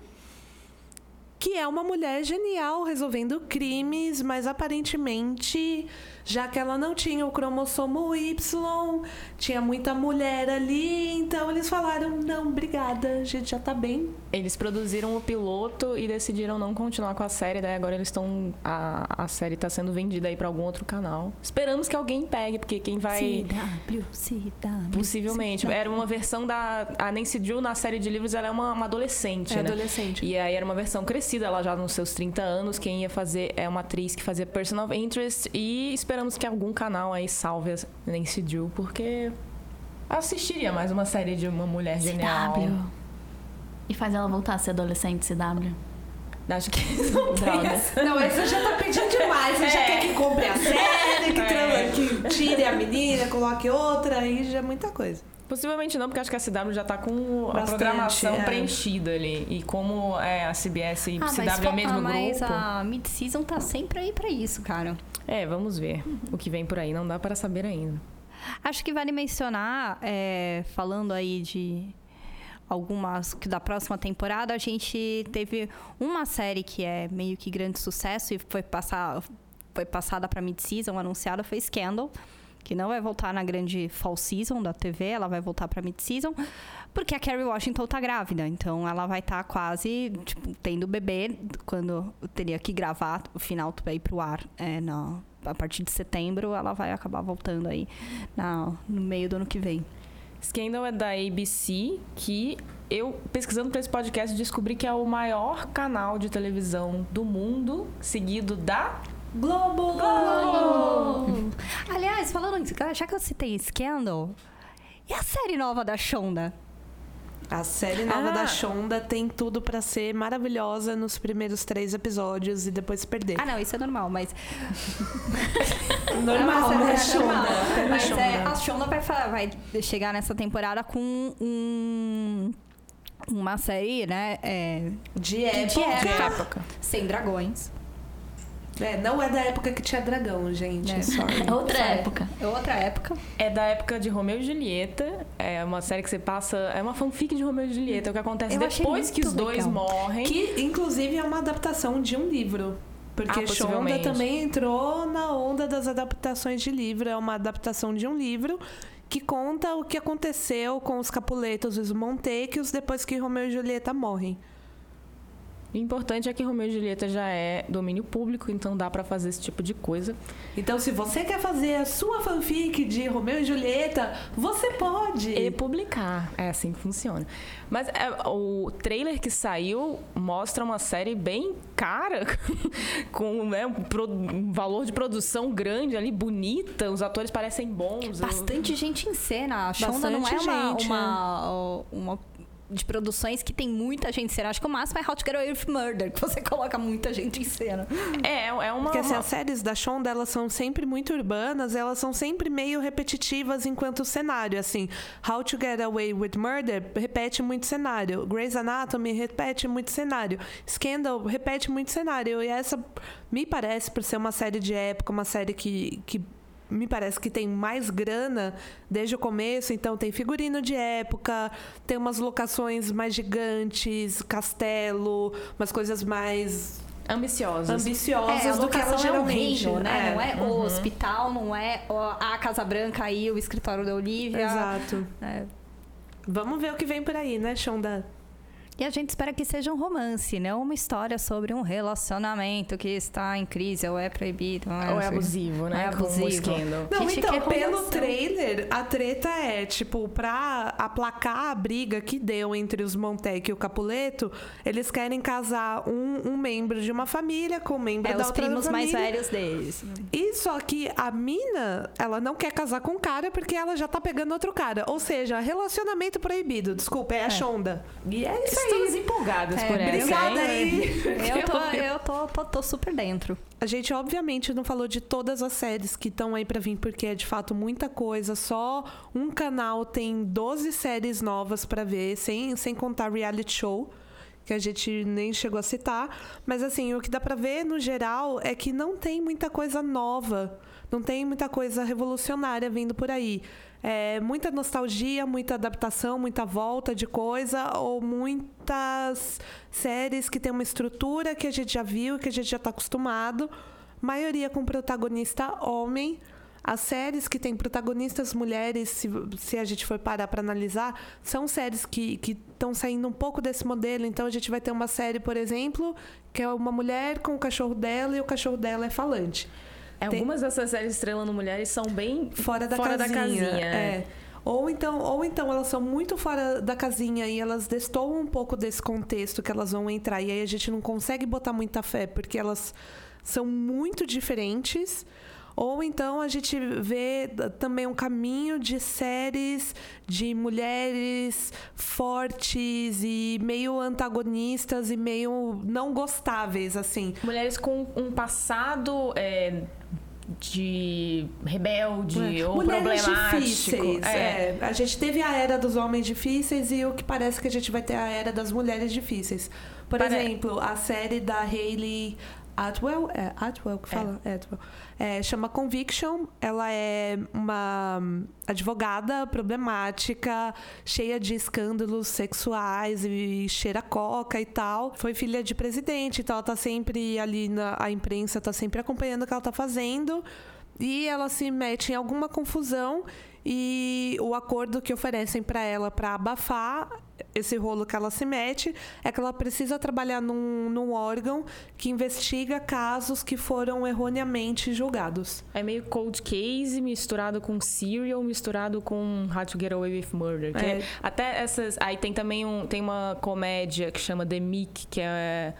que é uma mulher genial resolvendo crimes, mas aparentemente, já que ela não tinha o cromossomo Y, tinha muita mulher ali, então eles falaram: "Não, obrigada, a gente já tá bem". Eles produziram o piloto e decidiram não continuar com a série, daí agora eles estão. A, a série tá sendo vendida aí pra algum outro canal. Esperamos que alguém pegue, porque quem vai. CW, CW. Possivelmente. Era uma versão da. A Nancy Drew na série de livros, ela é uma, uma adolescente, É né? adolescente. E aí era uma versão crescida, ela já nos seus 30 anos. Quem ia fazer é uma atriz que fazia Person of Interest. E esperamos que algum canal aí salve a Nancy Drew, porque assistiria mais uma série de uma mulher genial. CW. E faz ela voltar a ser adolescente, CW. Acho que não tem Droga. essa. Não, aí você já tá pedindo demais. Você já É. quer que compre a série, que, É. que tire a menina, coloque outra, aí já é muita coisa. Possivelmente não, porque acho que a CW já tá com a Bastante, programação é. preenchida ali. E como é, a CBS e Ah, CW mas, é o mesmo ah, mas grupo. a mid-season tá sempre aí pra isso, cara. É, vamos ver o que vem por aí. Não dá para saber ainda. Acho que vale mencionar, é, falando aí de algumas que da próxima temporada, a gente teve uma série que é meio que grande sucesso e foi passar foi passada para mid-season, anunciada foi Scandal, que não vai voltar na grande fall season da TV, ela vai voltar para mid-season, porque a Kerry Washington tá grávida, então ela vai estar quase tipo, tendo bebê quando teria que gravar o final para ir pro ar é, na, a partir de setembro, ela vai acabar voltando aí na- no meio do ano que vem. Scandal é da ABC, que eu, pesquisando para esse podcast, descobri que é o maior canal de televisão do mundo, seguido da Globo! Aliás, falando nisso, já que eu citei Scandal, e a série nova da Shonda? A série nova Ah. da Shonda tem tudo pra ser maravilhosa nos primeiros três episódios e depois se perder. Ah, não, isso é normal, mas. normal, é né. Shonda? Mas Shonda. é, a Shonda vai, vai chegar nessa temporada com um. Uma série, né? é, De época. de época. sem dragões. É, não é da época que tinha dragão, gente. É. Sorry. É outra É. época. É outra época. É da época de Romeu e Julieta. É uma série que você passa. É uma fanfic de Romeu e Julieta. O que acontece Eu depois que os dois legal. morrem. Que, inclusive, é uma adaptação de um livro. Porque Ah, Shonda também entrou na onda das adaptações de livro. É uma adaptação de um livro que conta o que aconteceu com os Capuletos e os Montecchios depois que Romeu e Julieta morrem. O importante é que Romeu e Julieta já é domínio público, então dá pra fazer esse tipo de coisa. Então, se você quer fazer a sua fanfic de Romeu e Julieta, você pode. E publicar. É assim que funciona. Mas é, o trailer que saiu mostra uma série bem cara, com né, um, pro- um valor de produção grande ali, bonita, os atores parecem bons. eu- Bastante gente em cena. A Shonda não é Bastante uma, gente, uma, uma de produções que tem muita gente em cena. Acho que o máximo é How to Get Away with Murder, que você coloca muita gente em cena. É, é uma. Porque assim, uma- as séries da Shonda, elas são sempre muito urbanas, elas são sempre meio repetitivas enquanto cenário, assim. How to Get Away with Murder repete muito cenário. Grey's Anatomy repete muito cenário. Scandal repete muito cenário. E essa, me parece, por ser uma série de época, uma série que... que me parece que tem mais grana desde o começo, então tem figurino de época, tem umas locações mais gigantes, castelo, umas coisas mais ambiciosas. ambiciosas É, a do que ela locação é um geralmente reino, né? é. Não é o hospital, não é o- a Casa Branca e o escritório da Olivia. Exato. É. Vamos ver o que vem por aí, né, Shonda? E a gente espera que seja um romance, não uma história sobre um relacionamento que está em crise ou é proibido. Ou é abusivo, né? É abusivo. Não, Gente, então, pelo trailer, a treta é, tipo, pra aplacar a briga que deu entre os Montec e o Capuleto, eles querem casar um, um membro de uma família com um membro É da os outra primos mais família. velhos deles. E só que a mina, ela não quer casar com o cara porque ela já tá pegando outro cara. Ou seja, relacionamento proibido. Desculpa, é a Shonda. E é isso Estamos aí. empolgadas É, por essa. Obrigada aí. Eu tô, eu tô, tô, tô super dentro. A gente, obviamente, não falou de todas as séries que estão aí pra vir, porque é de fato muita coisa. Só um canal tem 12 séries novas pra ver, sem, sem contar reality show, que a gente nem chegou a citar. Mas, assim, o que dá pra ver, no geral, é que não tem muita coisa nova. Não tem muita coisa revolucionária vindo por aí. É muita nostalgia, muita adaptação, muita volta de coisa, ou muitas séries que tem uma estrutura que a gente já viu, que a gente já está acostumado. Maioria com protagonista homem. As séries que têm protagonistas mulheres, se, se a gente for parar para analisar, são séries que estão saindo um pouco desse modelo. Então a gente vai ter uma série, por exemplo, que é uma mulher com o cachorro dela e o cachorro dela é falante. É, Tem- Algumas dessas séries estrelando mulheres são bem fora da fora casinha. da casinha. é. Ou então, ou então elas são muito fora da casinha e elas destoam um pouco desse contexto que elas vão entrar. E aí a gente não consegue botar muita fé, porque elas são muito diferentes. Ou então a gente vê também um caminho de séries de mulheres fortes e meio antagonistas e meio não gostáveis, assim. Mulheres com um passado é, de rebelde ou Mulheres difíceis. É. é. A gente teve a era dos homens difíceis e o que parece que a gente vai ter a era das mulheres difíceis. Por exemplo, a série da Hayley Atwell, é Atwell que fala? É. Atwell. É, chama Conviction. Ela é uma hum, advogada problemática, cheia de escândalos sexuais e cheira coca e tal. Foi filha de presidente, então ela tá sempre ali na a imprensa tá sempre acompanhando o que ela tá fazendo. E ela se mete em alguma confusão e o acordo que oferecem para ela para abafar esse rolo que ela se mete é que ela precisa trabalhar num, num órgão que investiga casos que foram erroneamente julgados. É meio cold case misturado com serial, misturado com How to Get Away with Murder. É. é- até essas. Aí tem também um, tem uma comédia que chama The Meek, que é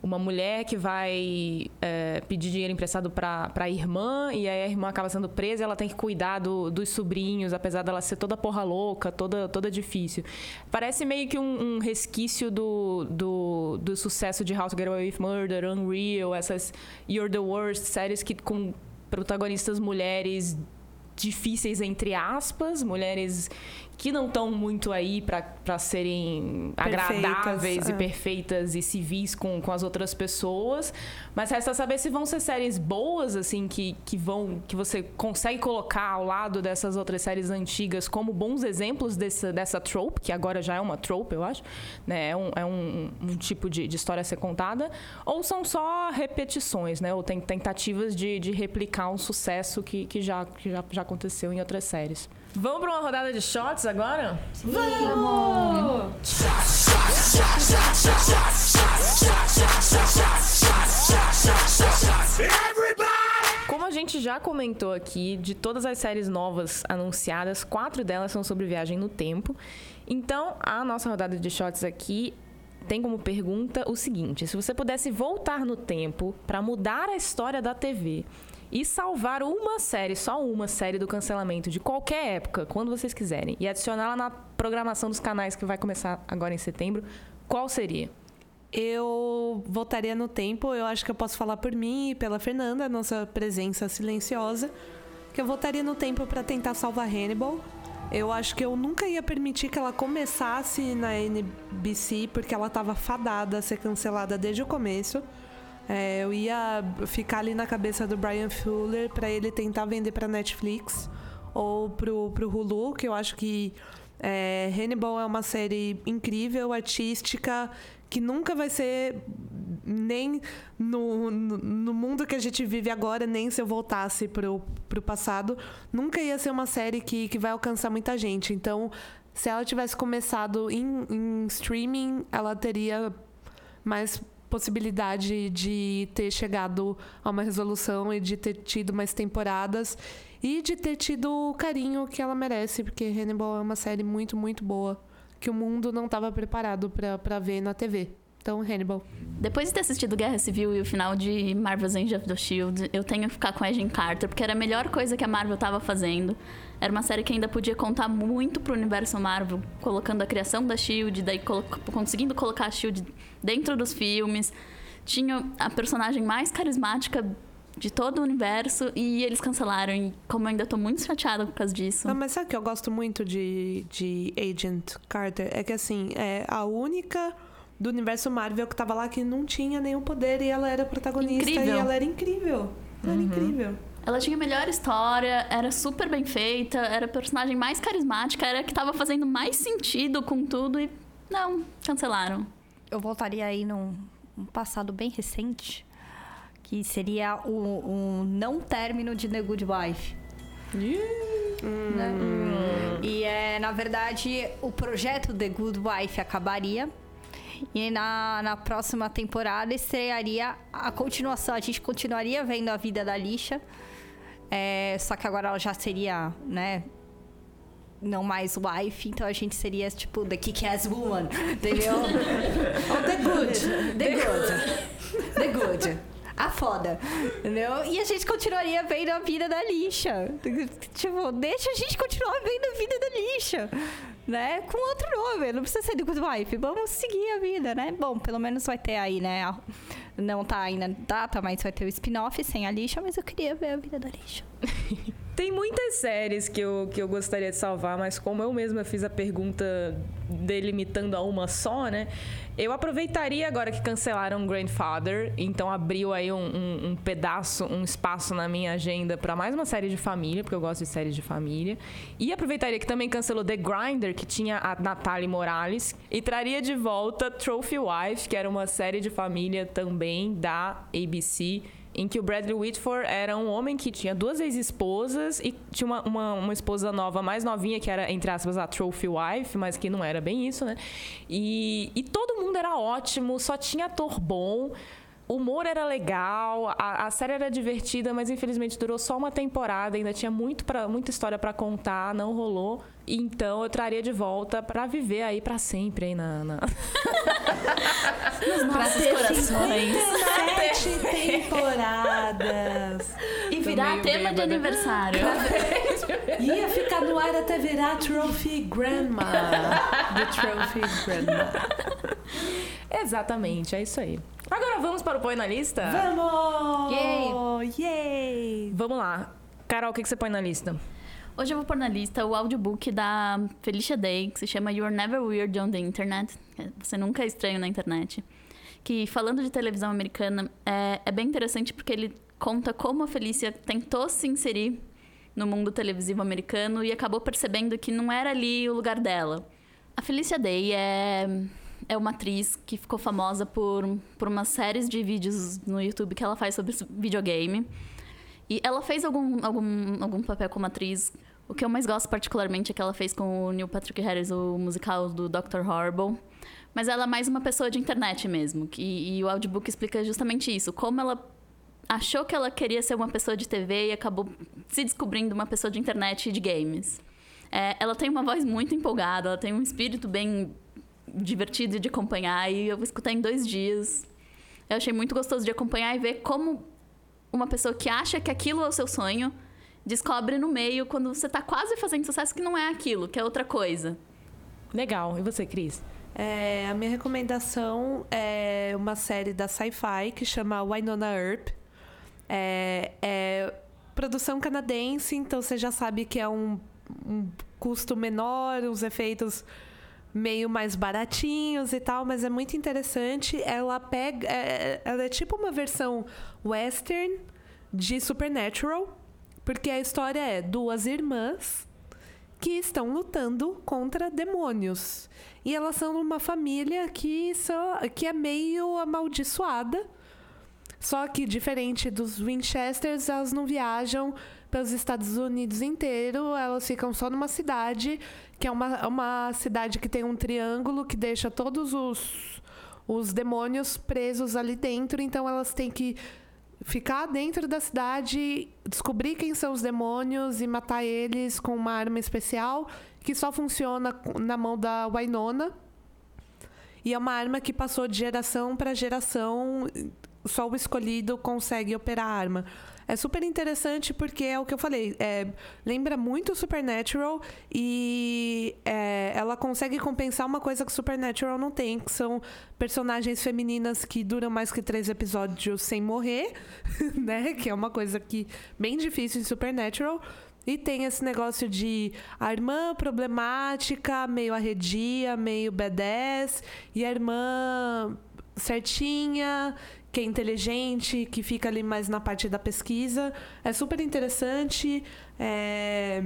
uma mulher que vai é, pedir dinheiro emprestado pra, pra irmã, e aí a irmã acaba sendo presa e ela tem que cuidar do- dos sobrinhos, apesar dela ser toda porra louca, toda, toda difícil. Parece meio que um, um resquício do, do, do sucesso de How to Get Away with Murder, Unreal, essas You're the Worst, séries que com protagonistas mulheres difíceis entre aspas, mulheres que não estão muito aí para serem Perfeitas, agradáveis e é. perfeitas e civis com, com as outras pessoas. Mas resta saber se vão ser séries boas, assim, que, que vão. que você consegue colocar ao lado dessas outras séries antigas como bons exemplos dessa, dessa trope, que agora já é uma trope, eu acho. Né? É, um, é um, um tipo de, de história a ser contada. Ou são só repetições, né? Ou tem tentativas de, de replicar um sucesso que, que, já, que já, já aconteceu em outras séries. Vamos para uma rodada de shots agora? Como a gente já comentou aqui, de todas as séries novas anunciadas, quatro delas são sobre viagem no tempo. Então, a nossa rodada de shots aqui tem como pergunta o seguinte: se você pudesse voltar no tempo para mudar a história da TV e salvar uma série, só uma série do cancelamento de qualquer época, quando vocês quiserem, e adicioná-la na programação dos canais que vai começar agora em setembro, qual seria? Eu voltaria no tempo, eu acho que eu posso falar por mim e pela Fernanda, nossa presença silenciosa, que eu voltaria no tempo para tentar salvar Hannibal. Eu acho que eu nunca ia permitir que ela começasse na NBC, porque ela estava fadada a ser cancelada desde o começo. É, eu ia ficar ali na cabeça do Brian Fuller para ele tentar vender para Netflix ou pro, pro Hulu, que eu acho que é, Hannibal é uma série incrível, artística, que nunca vai ser nem no, no, no mundo que a gente vive agora, nem se eu voltasse pro, pro passado, nunca ia ser uma série que, que vai alcançar muita gente. Então, se ela tivesse começado em, em streaming, ela teria mais possibilidade de ter chegado a uma resolução e de ter tido mais temporadas e de ter tido o carinho que ela merece, porque Hannibal é uma série muito, muito boa que o mundo não estava preparado para ver na TV. Então, Hannibal. Depois de ter assistido Guerra Civil e o final de Marvel's Age of the Shield, eu tenho que ficar com Agent Carter, porque era a melhor coisa que a Marvel estava fazendo. Era uma série que ainda podia contar muito pro universo Marvel, colocando a criação da Shield, daí colo conseguindo colocar a Shield dentro dos filmes. Tinha a personagem mais carismática de todo o universo e eles cancelaram. E como eu ainda tô muito chateada por causa disso. Ah, mas sabe o que eu gosto muito de, de Agent Carter? É que assim, é a única do universo Marvel que tava lá que não tinha nenhum poder e ela era protagonista Incrível. e ela era incrível. Ela era incrível. Ela tinha a melhor história, era super bem feita, era a personagem mais carismática, era a que tava fazendo mais sentido com tudo e não, cancelaram. Eu voltaria aí num, num passado bem recente, que seria o, o não término de The Good Wife. Né? E é, na verdade, o projeto The Good Wife acabaria. E na, na próxima temporada estrearia a continuação. A gente continuaria vendo a vida da lixa. É, só que agora ela já seria, né? Não mais wife, então a gente seria tipo The Kick-Ass Woman, entendeu? Oh, the good. The Good. The Good. A foda. Entendeu? E a gente continuaria vendo a vida da lixa. Tipo, deixa a gente continuar vendo a vida da lixa. Né? Com outro nome. Não precisa ser The Good Wife. Vamos seguir a vida, né? Bom, pelo menos vai ter aí, né? Não tá ainda data, mas vai ter o spin-off sem a lixa. Mas eu queria ver a vida da lixa. Tem muitas séries que eu, que eu gostaria de salvar, mas como eu mesma fiz a pergunta delimitando a uma só, né? Eu aproveitaria agora que cancelaram Grandfather, então abriu aí um, um- um pedaço, um espaço na minha agenda para mais uma série de família, porque eu gosto de séries de família. E aproveitaria que também cancelou The Grinder, que tinha a Natalie Morales, e traria de volta Trophy Wife, que era uma série de família também da ABC em que o Bradley Whitford era um homem que tinha duas ex-esposas e tinha uma, uma, uma esposa nova, mais novinha, que era, entre aspas, a trophy wife, mas que não era bem isso, né? E, e todo mundo era ótimo, só tinha ator bom. O humor era legal, a, a série era divertida, mas infelizmente durou só uma temporada, ainda tinha muito pra, muita história pra contar, não rolou. Então eu traria de volta pra viver aí pra sempre aí na, na... Nos nossos corações. Sete temporadas. E virar tema de bêbada. aniversário. Ia ficar no ar até virar Trophy Grandma. The Trophy Grandma. Exatamente, é isso aí. Agora vamos para o Põe na Lista? Vamos! Yay! Yay! Vamos lá. Carol, o que, que você põe na lista? Hoje eu vou pôr na lista o audiobook da Felicia Day, que se chama You're Never Weird on the Internet. Você nunca é estranho na internet. Que, falando de televisão americana, é, é bem interessante porque ele conta como a Felicia tentou se inserir no mundo televisivo americano e acabou percebendo que não era ali o lugar dela. A Felicia Day é, é uma atriz que ficou famosa por, por umas séries de vídeos no YouTube que ela faz sobre videogame. E ela fez algum, algum, algum papel como atriz. O que eu mais gosto particularmente é que ela fez com o Neil Patrick Harris, o musical do Dr. Horrible. Mas ela é mais uma pessoa de internet mesmo. E, e o audiobook explica justamente isso. Como ela achou que ela queria ser uma pessoa de TV e acabou se descobrindo uma pessoa de internet e de games. É, ela tem uma voz muito empolgada, ela tem um espírito bem divertido de acompanhar. E eu escutei em dois dias. Eu achei muito gostoso de acompanhar e ver como uma pessoa que acha que aquilo é o seu sonho descobre no meio quando você tá quase fazendo sucesso que não é aquilo, que é outra coisa. Legal. E você, Cris? É, a minha recomendação é uma série da Sci-Fi que chama Winona Earp. É, é produção canadense, então você já sabe que é um, um custo menor, os efeitos meio mais baratinhos e tal, mas é muito interessante. Ela pega, é, ela é tipo uma versão western de Supernatural, porque a história é duas irmãs que estão lutando contra demônios. E elas são uma família que, são, que é meio amaldiçoada. Só que, diferente dos Winchesters, elas não viajam pelos Estados Unidos inteiro, elas ficam só numa cidade, que é uma, uma cidade que tem um triângulo que deixa todos os, os demônios presos ali dentro, então elas têm que ficar dentro da cidade, descobrir quem são os demônios e matar eles com uma arma especial que só funciona na mão da Winona. E é uma arma que passou de geração para geração, só o escolhido consegue operar a arma. É super interessante porque é o que eu falei. É, lembra muito Supernatural e é, ela consegue compensar uma coisa que Supernatural não tem, que são personagens femininas que duram mais que três episódios sem morrer, né? Que é uma coisa que bem difícil em Supernatural. E tem esse negócio de a irmã problemática, meio arredia, meio badass, e a irmã certinha, que é inteligente, que fica ali mais na parte da pesquisa. É super interessante. É...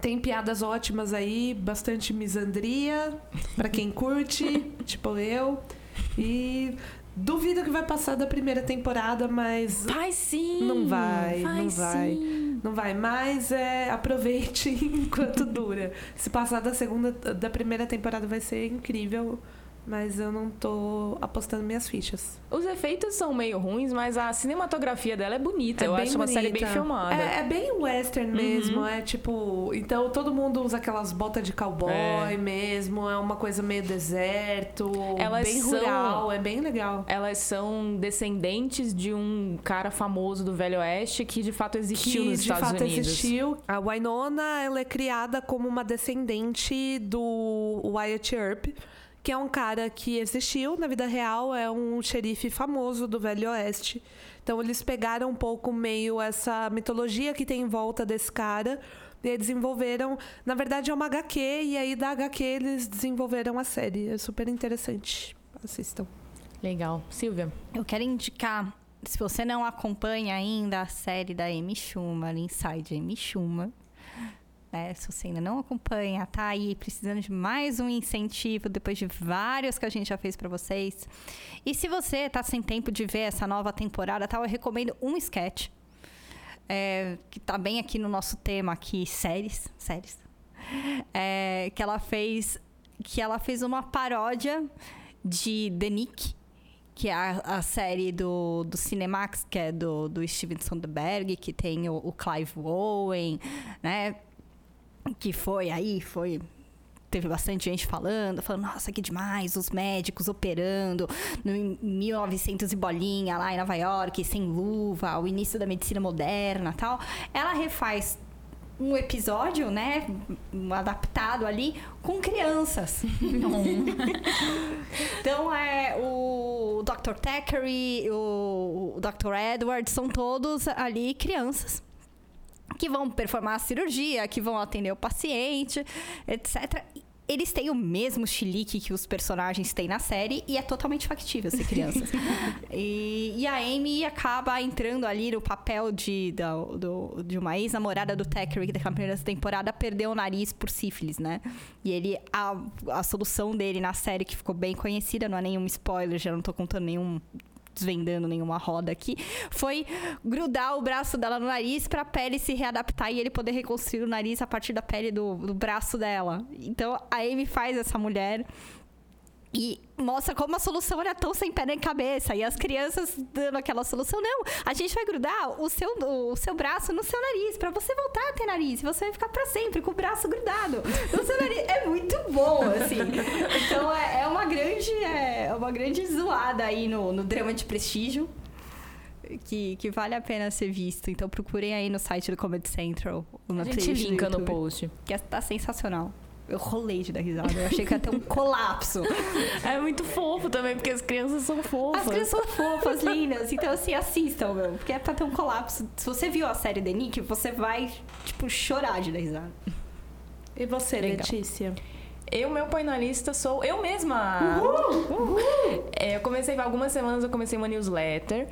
Tem piadas ótimas aí, bastante misandria para quem curte, tipo eu. E duvido que vai passar da primeira temporada, mas Vai sim! não vai, vai não vai. sim. Não vai, mas é, aproveite enquanto dura. Se passar da segunda, da primeira temporada vai ser incrível, mas eu não tô apostando minhas fichas. Os efeitos são meio ruins, mas a cinematografia dela é bonita. É eu bem acho uma série bem bonita. filmada. É, é bem western mesmo, é tipo. Então todo mundo usa aquelas botas de cowboy É. mesmo, é uma coisa meio deserto, Elas bem são- rural, é bem legal. Elas são descendentes de um cara famoso do Velho Oeste que de fato existiu que nos de Estados fato Unidos. existiu. A Winona, ela é criada como uma descendente do Wyatt Earp, que é um cara que existiu na vida real, é um xerife famoso do Velho Oeste. Então eles pegaram um pouco meio essa mitologia que tem em volta desse cara e desenvolveram, na verdade é uma HQ e aí da HQ eles desenvolveram a série. É super interessante. Assistam. Legal. Silvia. Eu quero indicar, se você não acompanha ainda a série da Amy Schumer, Inside Amy Schumer, né? Se você ainda não acompanha, tá aí precisando de mais um incentivo depois de vários que a gente já fez pra vocês. E se você tá sem tempo de ver essa nova temporada, tal, eu recomendo um sketch. é, que tá bem aqui no nosso tema aqui, séries, séries. É, que ela fez que ela fez uma paródia de The Nick, que é a, a série do, do Cinemax, que é do, do Steven Soderbergh, que tem o, o Clive Owen, né? Que foi aí, foi. Teve bastante gente falando, falando, nossa, que demais, os médicos operando no 1900 e bolinha lá em Nova York, sem luva, o início da medicina moderna tal. Ela refaz um episódio, né, adaptado ali com crianças. então é o Dr. Thackeray, o, o Dr. Edward, são todos ali crianças que vão performar a cirurgia, que vão atender o paciente, etc. Eles têm o mesmo chilique que os personagens têm na série e é totalmente factível ser criança. e, e, a Amy acaba entrando ali no papel de, do, do, de uma ex-namorada do Thackeray daquela primeira temporada, perdeu o nariz por sífilis, né? E ele, a, a solução dele na série, que ficou bem conhecida, não é nenhum spoiler, já não tô contando nenhum desvendando nenhuma roda aqui, foi grudar o braço dela no nariz para a pele se readaptar e ele poder reconstruir o nariz a partir da pele do, do braço dela. Então a Amy faz essa mulher e mostra como a solução era tão sem pé nem cabeça. E as crianças dando aquela solução. Não, a gente vai grudar o seu, o seu braço no seu nariz, para você voltar a ter nariz. E você vai ficar para sempre com o braço grudado no seu nariz. É muito bom, assim. Então é, é uma grande. É uma grande zoada aí no, no drama de prestígio. Que, que, vale a pena ser visto. Então procurem aí no site do Comedy Central. A gente linka no post. Que tá sensacional. Eu rolei de dar risada. Eu achei que ia ter um colapso. É muito fofo também, porque as crianças são fofas. As crianças são fofas, lindas. Então, assim, assistam, meu. Porque é pra ter um colapso. Se você viu a série The Nick, você vai, tipo, chorar de dar risada. E você, Legal. Letícia? Eu, meu põe na lista, sou eu mesma. Uhul! Uhul! É, eu comecei, há algumas semanas eu comecei uma newsletter.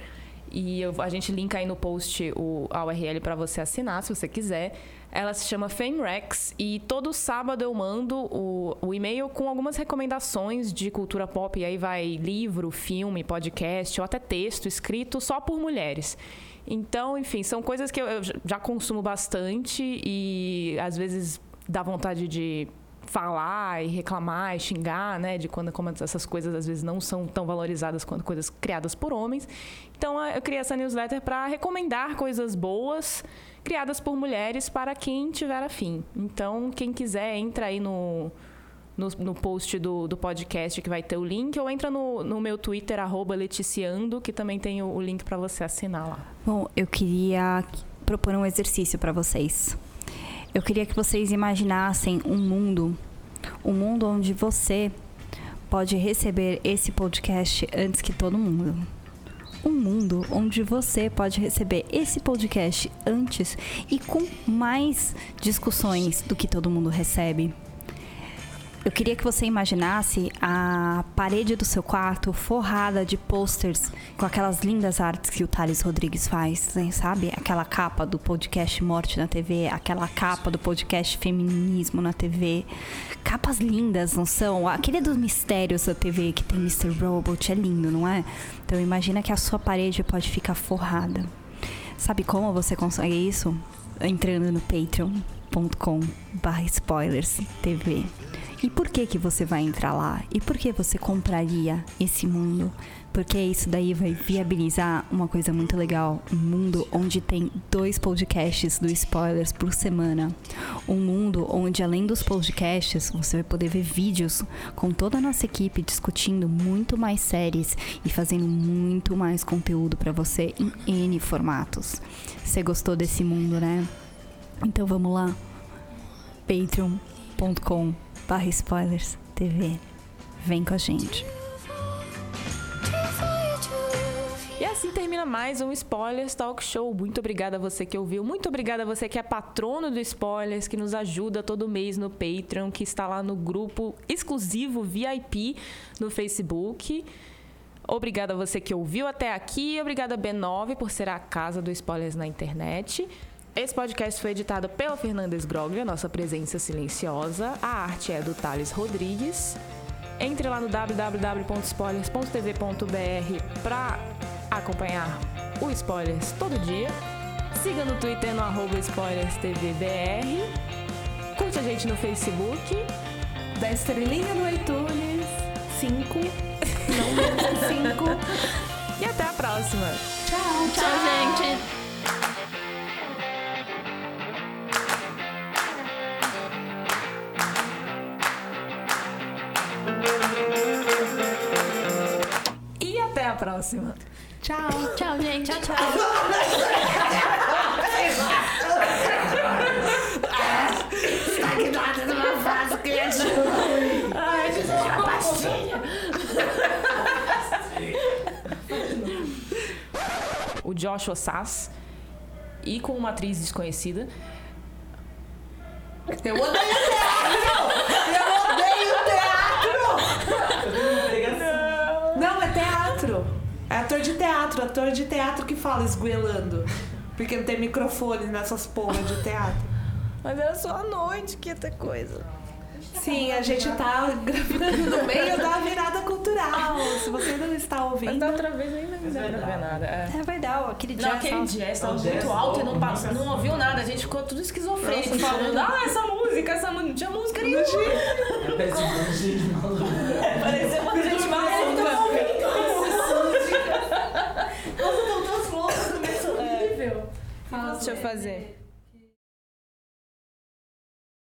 E eu, a gente linka aí no post o, a URL para você assinar, se você quiser. Ela se chama FameRex e todo sábado eu mando o, o e-mail com algumas recomendações de cultura pop. E aí vai livro, filme, podcast ou até texto escrito só por mulheres. Então, enfim, são coisas que eu, eu já consumo bastante e às vezes dá vontade de falar e reclamar e xingar, né, de quando como essas coisas às vezes não são tão valorizadas quanto coisas criadas por homens. Então eu criei essa newsletter para recomendar coisas boas criadas por mulheres para quem tiver afim. Então quem quiser entra aí no no, no post do, do podcast que vai ter o link, ou entra no, no meu Twitter, arroba Leticiando, que também tem o, o link para você assinar lá. Bom, eu queria propor um exercício para vocês. Eu queria que vocês imaginassem um mundo, um mundo onde você pode receber esse podcast antes que todo mundo. Um mundo onde você pode receber esse podcast antes e com mais discussões do que todo mundo recebe. Eu queria que você imaginasse a parede do seu quarto forrada de posters com aquelas lindas artes que o Thales Rodrigues faz, sabe? Aquela capa do podcast Morte na TV, aquela capa do podcast Feminismo na TV. Capas lindas, não são? Aquele dos mistérios da TV que tem Mr. Robot é lindo, não é? Então imagina que a sua parede pode ficar forrada. Sabe como você consegue isso? Entrando no patreon.com/spoilers TV. E por que que você vai entrar lá? E por que você compraria esse mundo? Porque isso daí vai viabilizar uma coisa muito legal, um mundo onde tem dois podcasts do Spoilers por semana. Um mundo onde além dos podcasts, você vai poder ver vídeos com toda a nossa equipe discutindo muito mais séries e fazendo muito mais conteúdo para você em N formatos. Você gostou desse mundo, né? Então vamos lá. patreon.com barra spoilers TV. Vem com a gente. E assim termina mais um Spoilers Talk Show. Muito obrigada a você que ouviu. Muito obrigada a você que é patrono do Spoilers, que nos ajuda todo mês no Patreon, que está lá no grupo exclusivo VIP no Facebook. Obrigada a você que ouviu até aqui. Obrigada B9 por ser a casa do Spoilers na internet. Esse podcast foi editado pela Fernanda Esgroglia, nossa presença silenciosa. A arte é do Thales Rodrigues. Entre lá no www.spoilers.tv.br para acompanhar o Spoilers todo dia. Siga no Twitter no arroba SpoilersTVBR. Curte a gente no Facebook. Dá estrelinha no iTunes. Cinco. Não menos cinco. E até a próxima. Tchau, tchau, gente. Próxima. Tchau. Tchau, gente. Tchau, tchau. Estagnada numa fase criativa. Ai, pastilha. O Joshua Sass. e com uma atriz desconhecida. Eu odeio teatro! Eu odeio teatro! Não, é teatro. É ator de teatro, ator de teatro que fala esguelando. Porque não tem microfone nessas porras de teatro. Mas era só à noite que ia ter coisa. Sim, a gente tá gravando no meio da virada cultural. Se você não está Mas ouvindo. da outra vez ainda não deu pra ver nada. É. É, vai dar, aquele Não, jazz. aquele ó. jazz tava O muito alto e não, passou, não ouviu nada. A gente ficou tudo esquizofrênico falando, ah, essa música, essa música. Não tinha música nenhuma. Parece um Deixa eu fazer.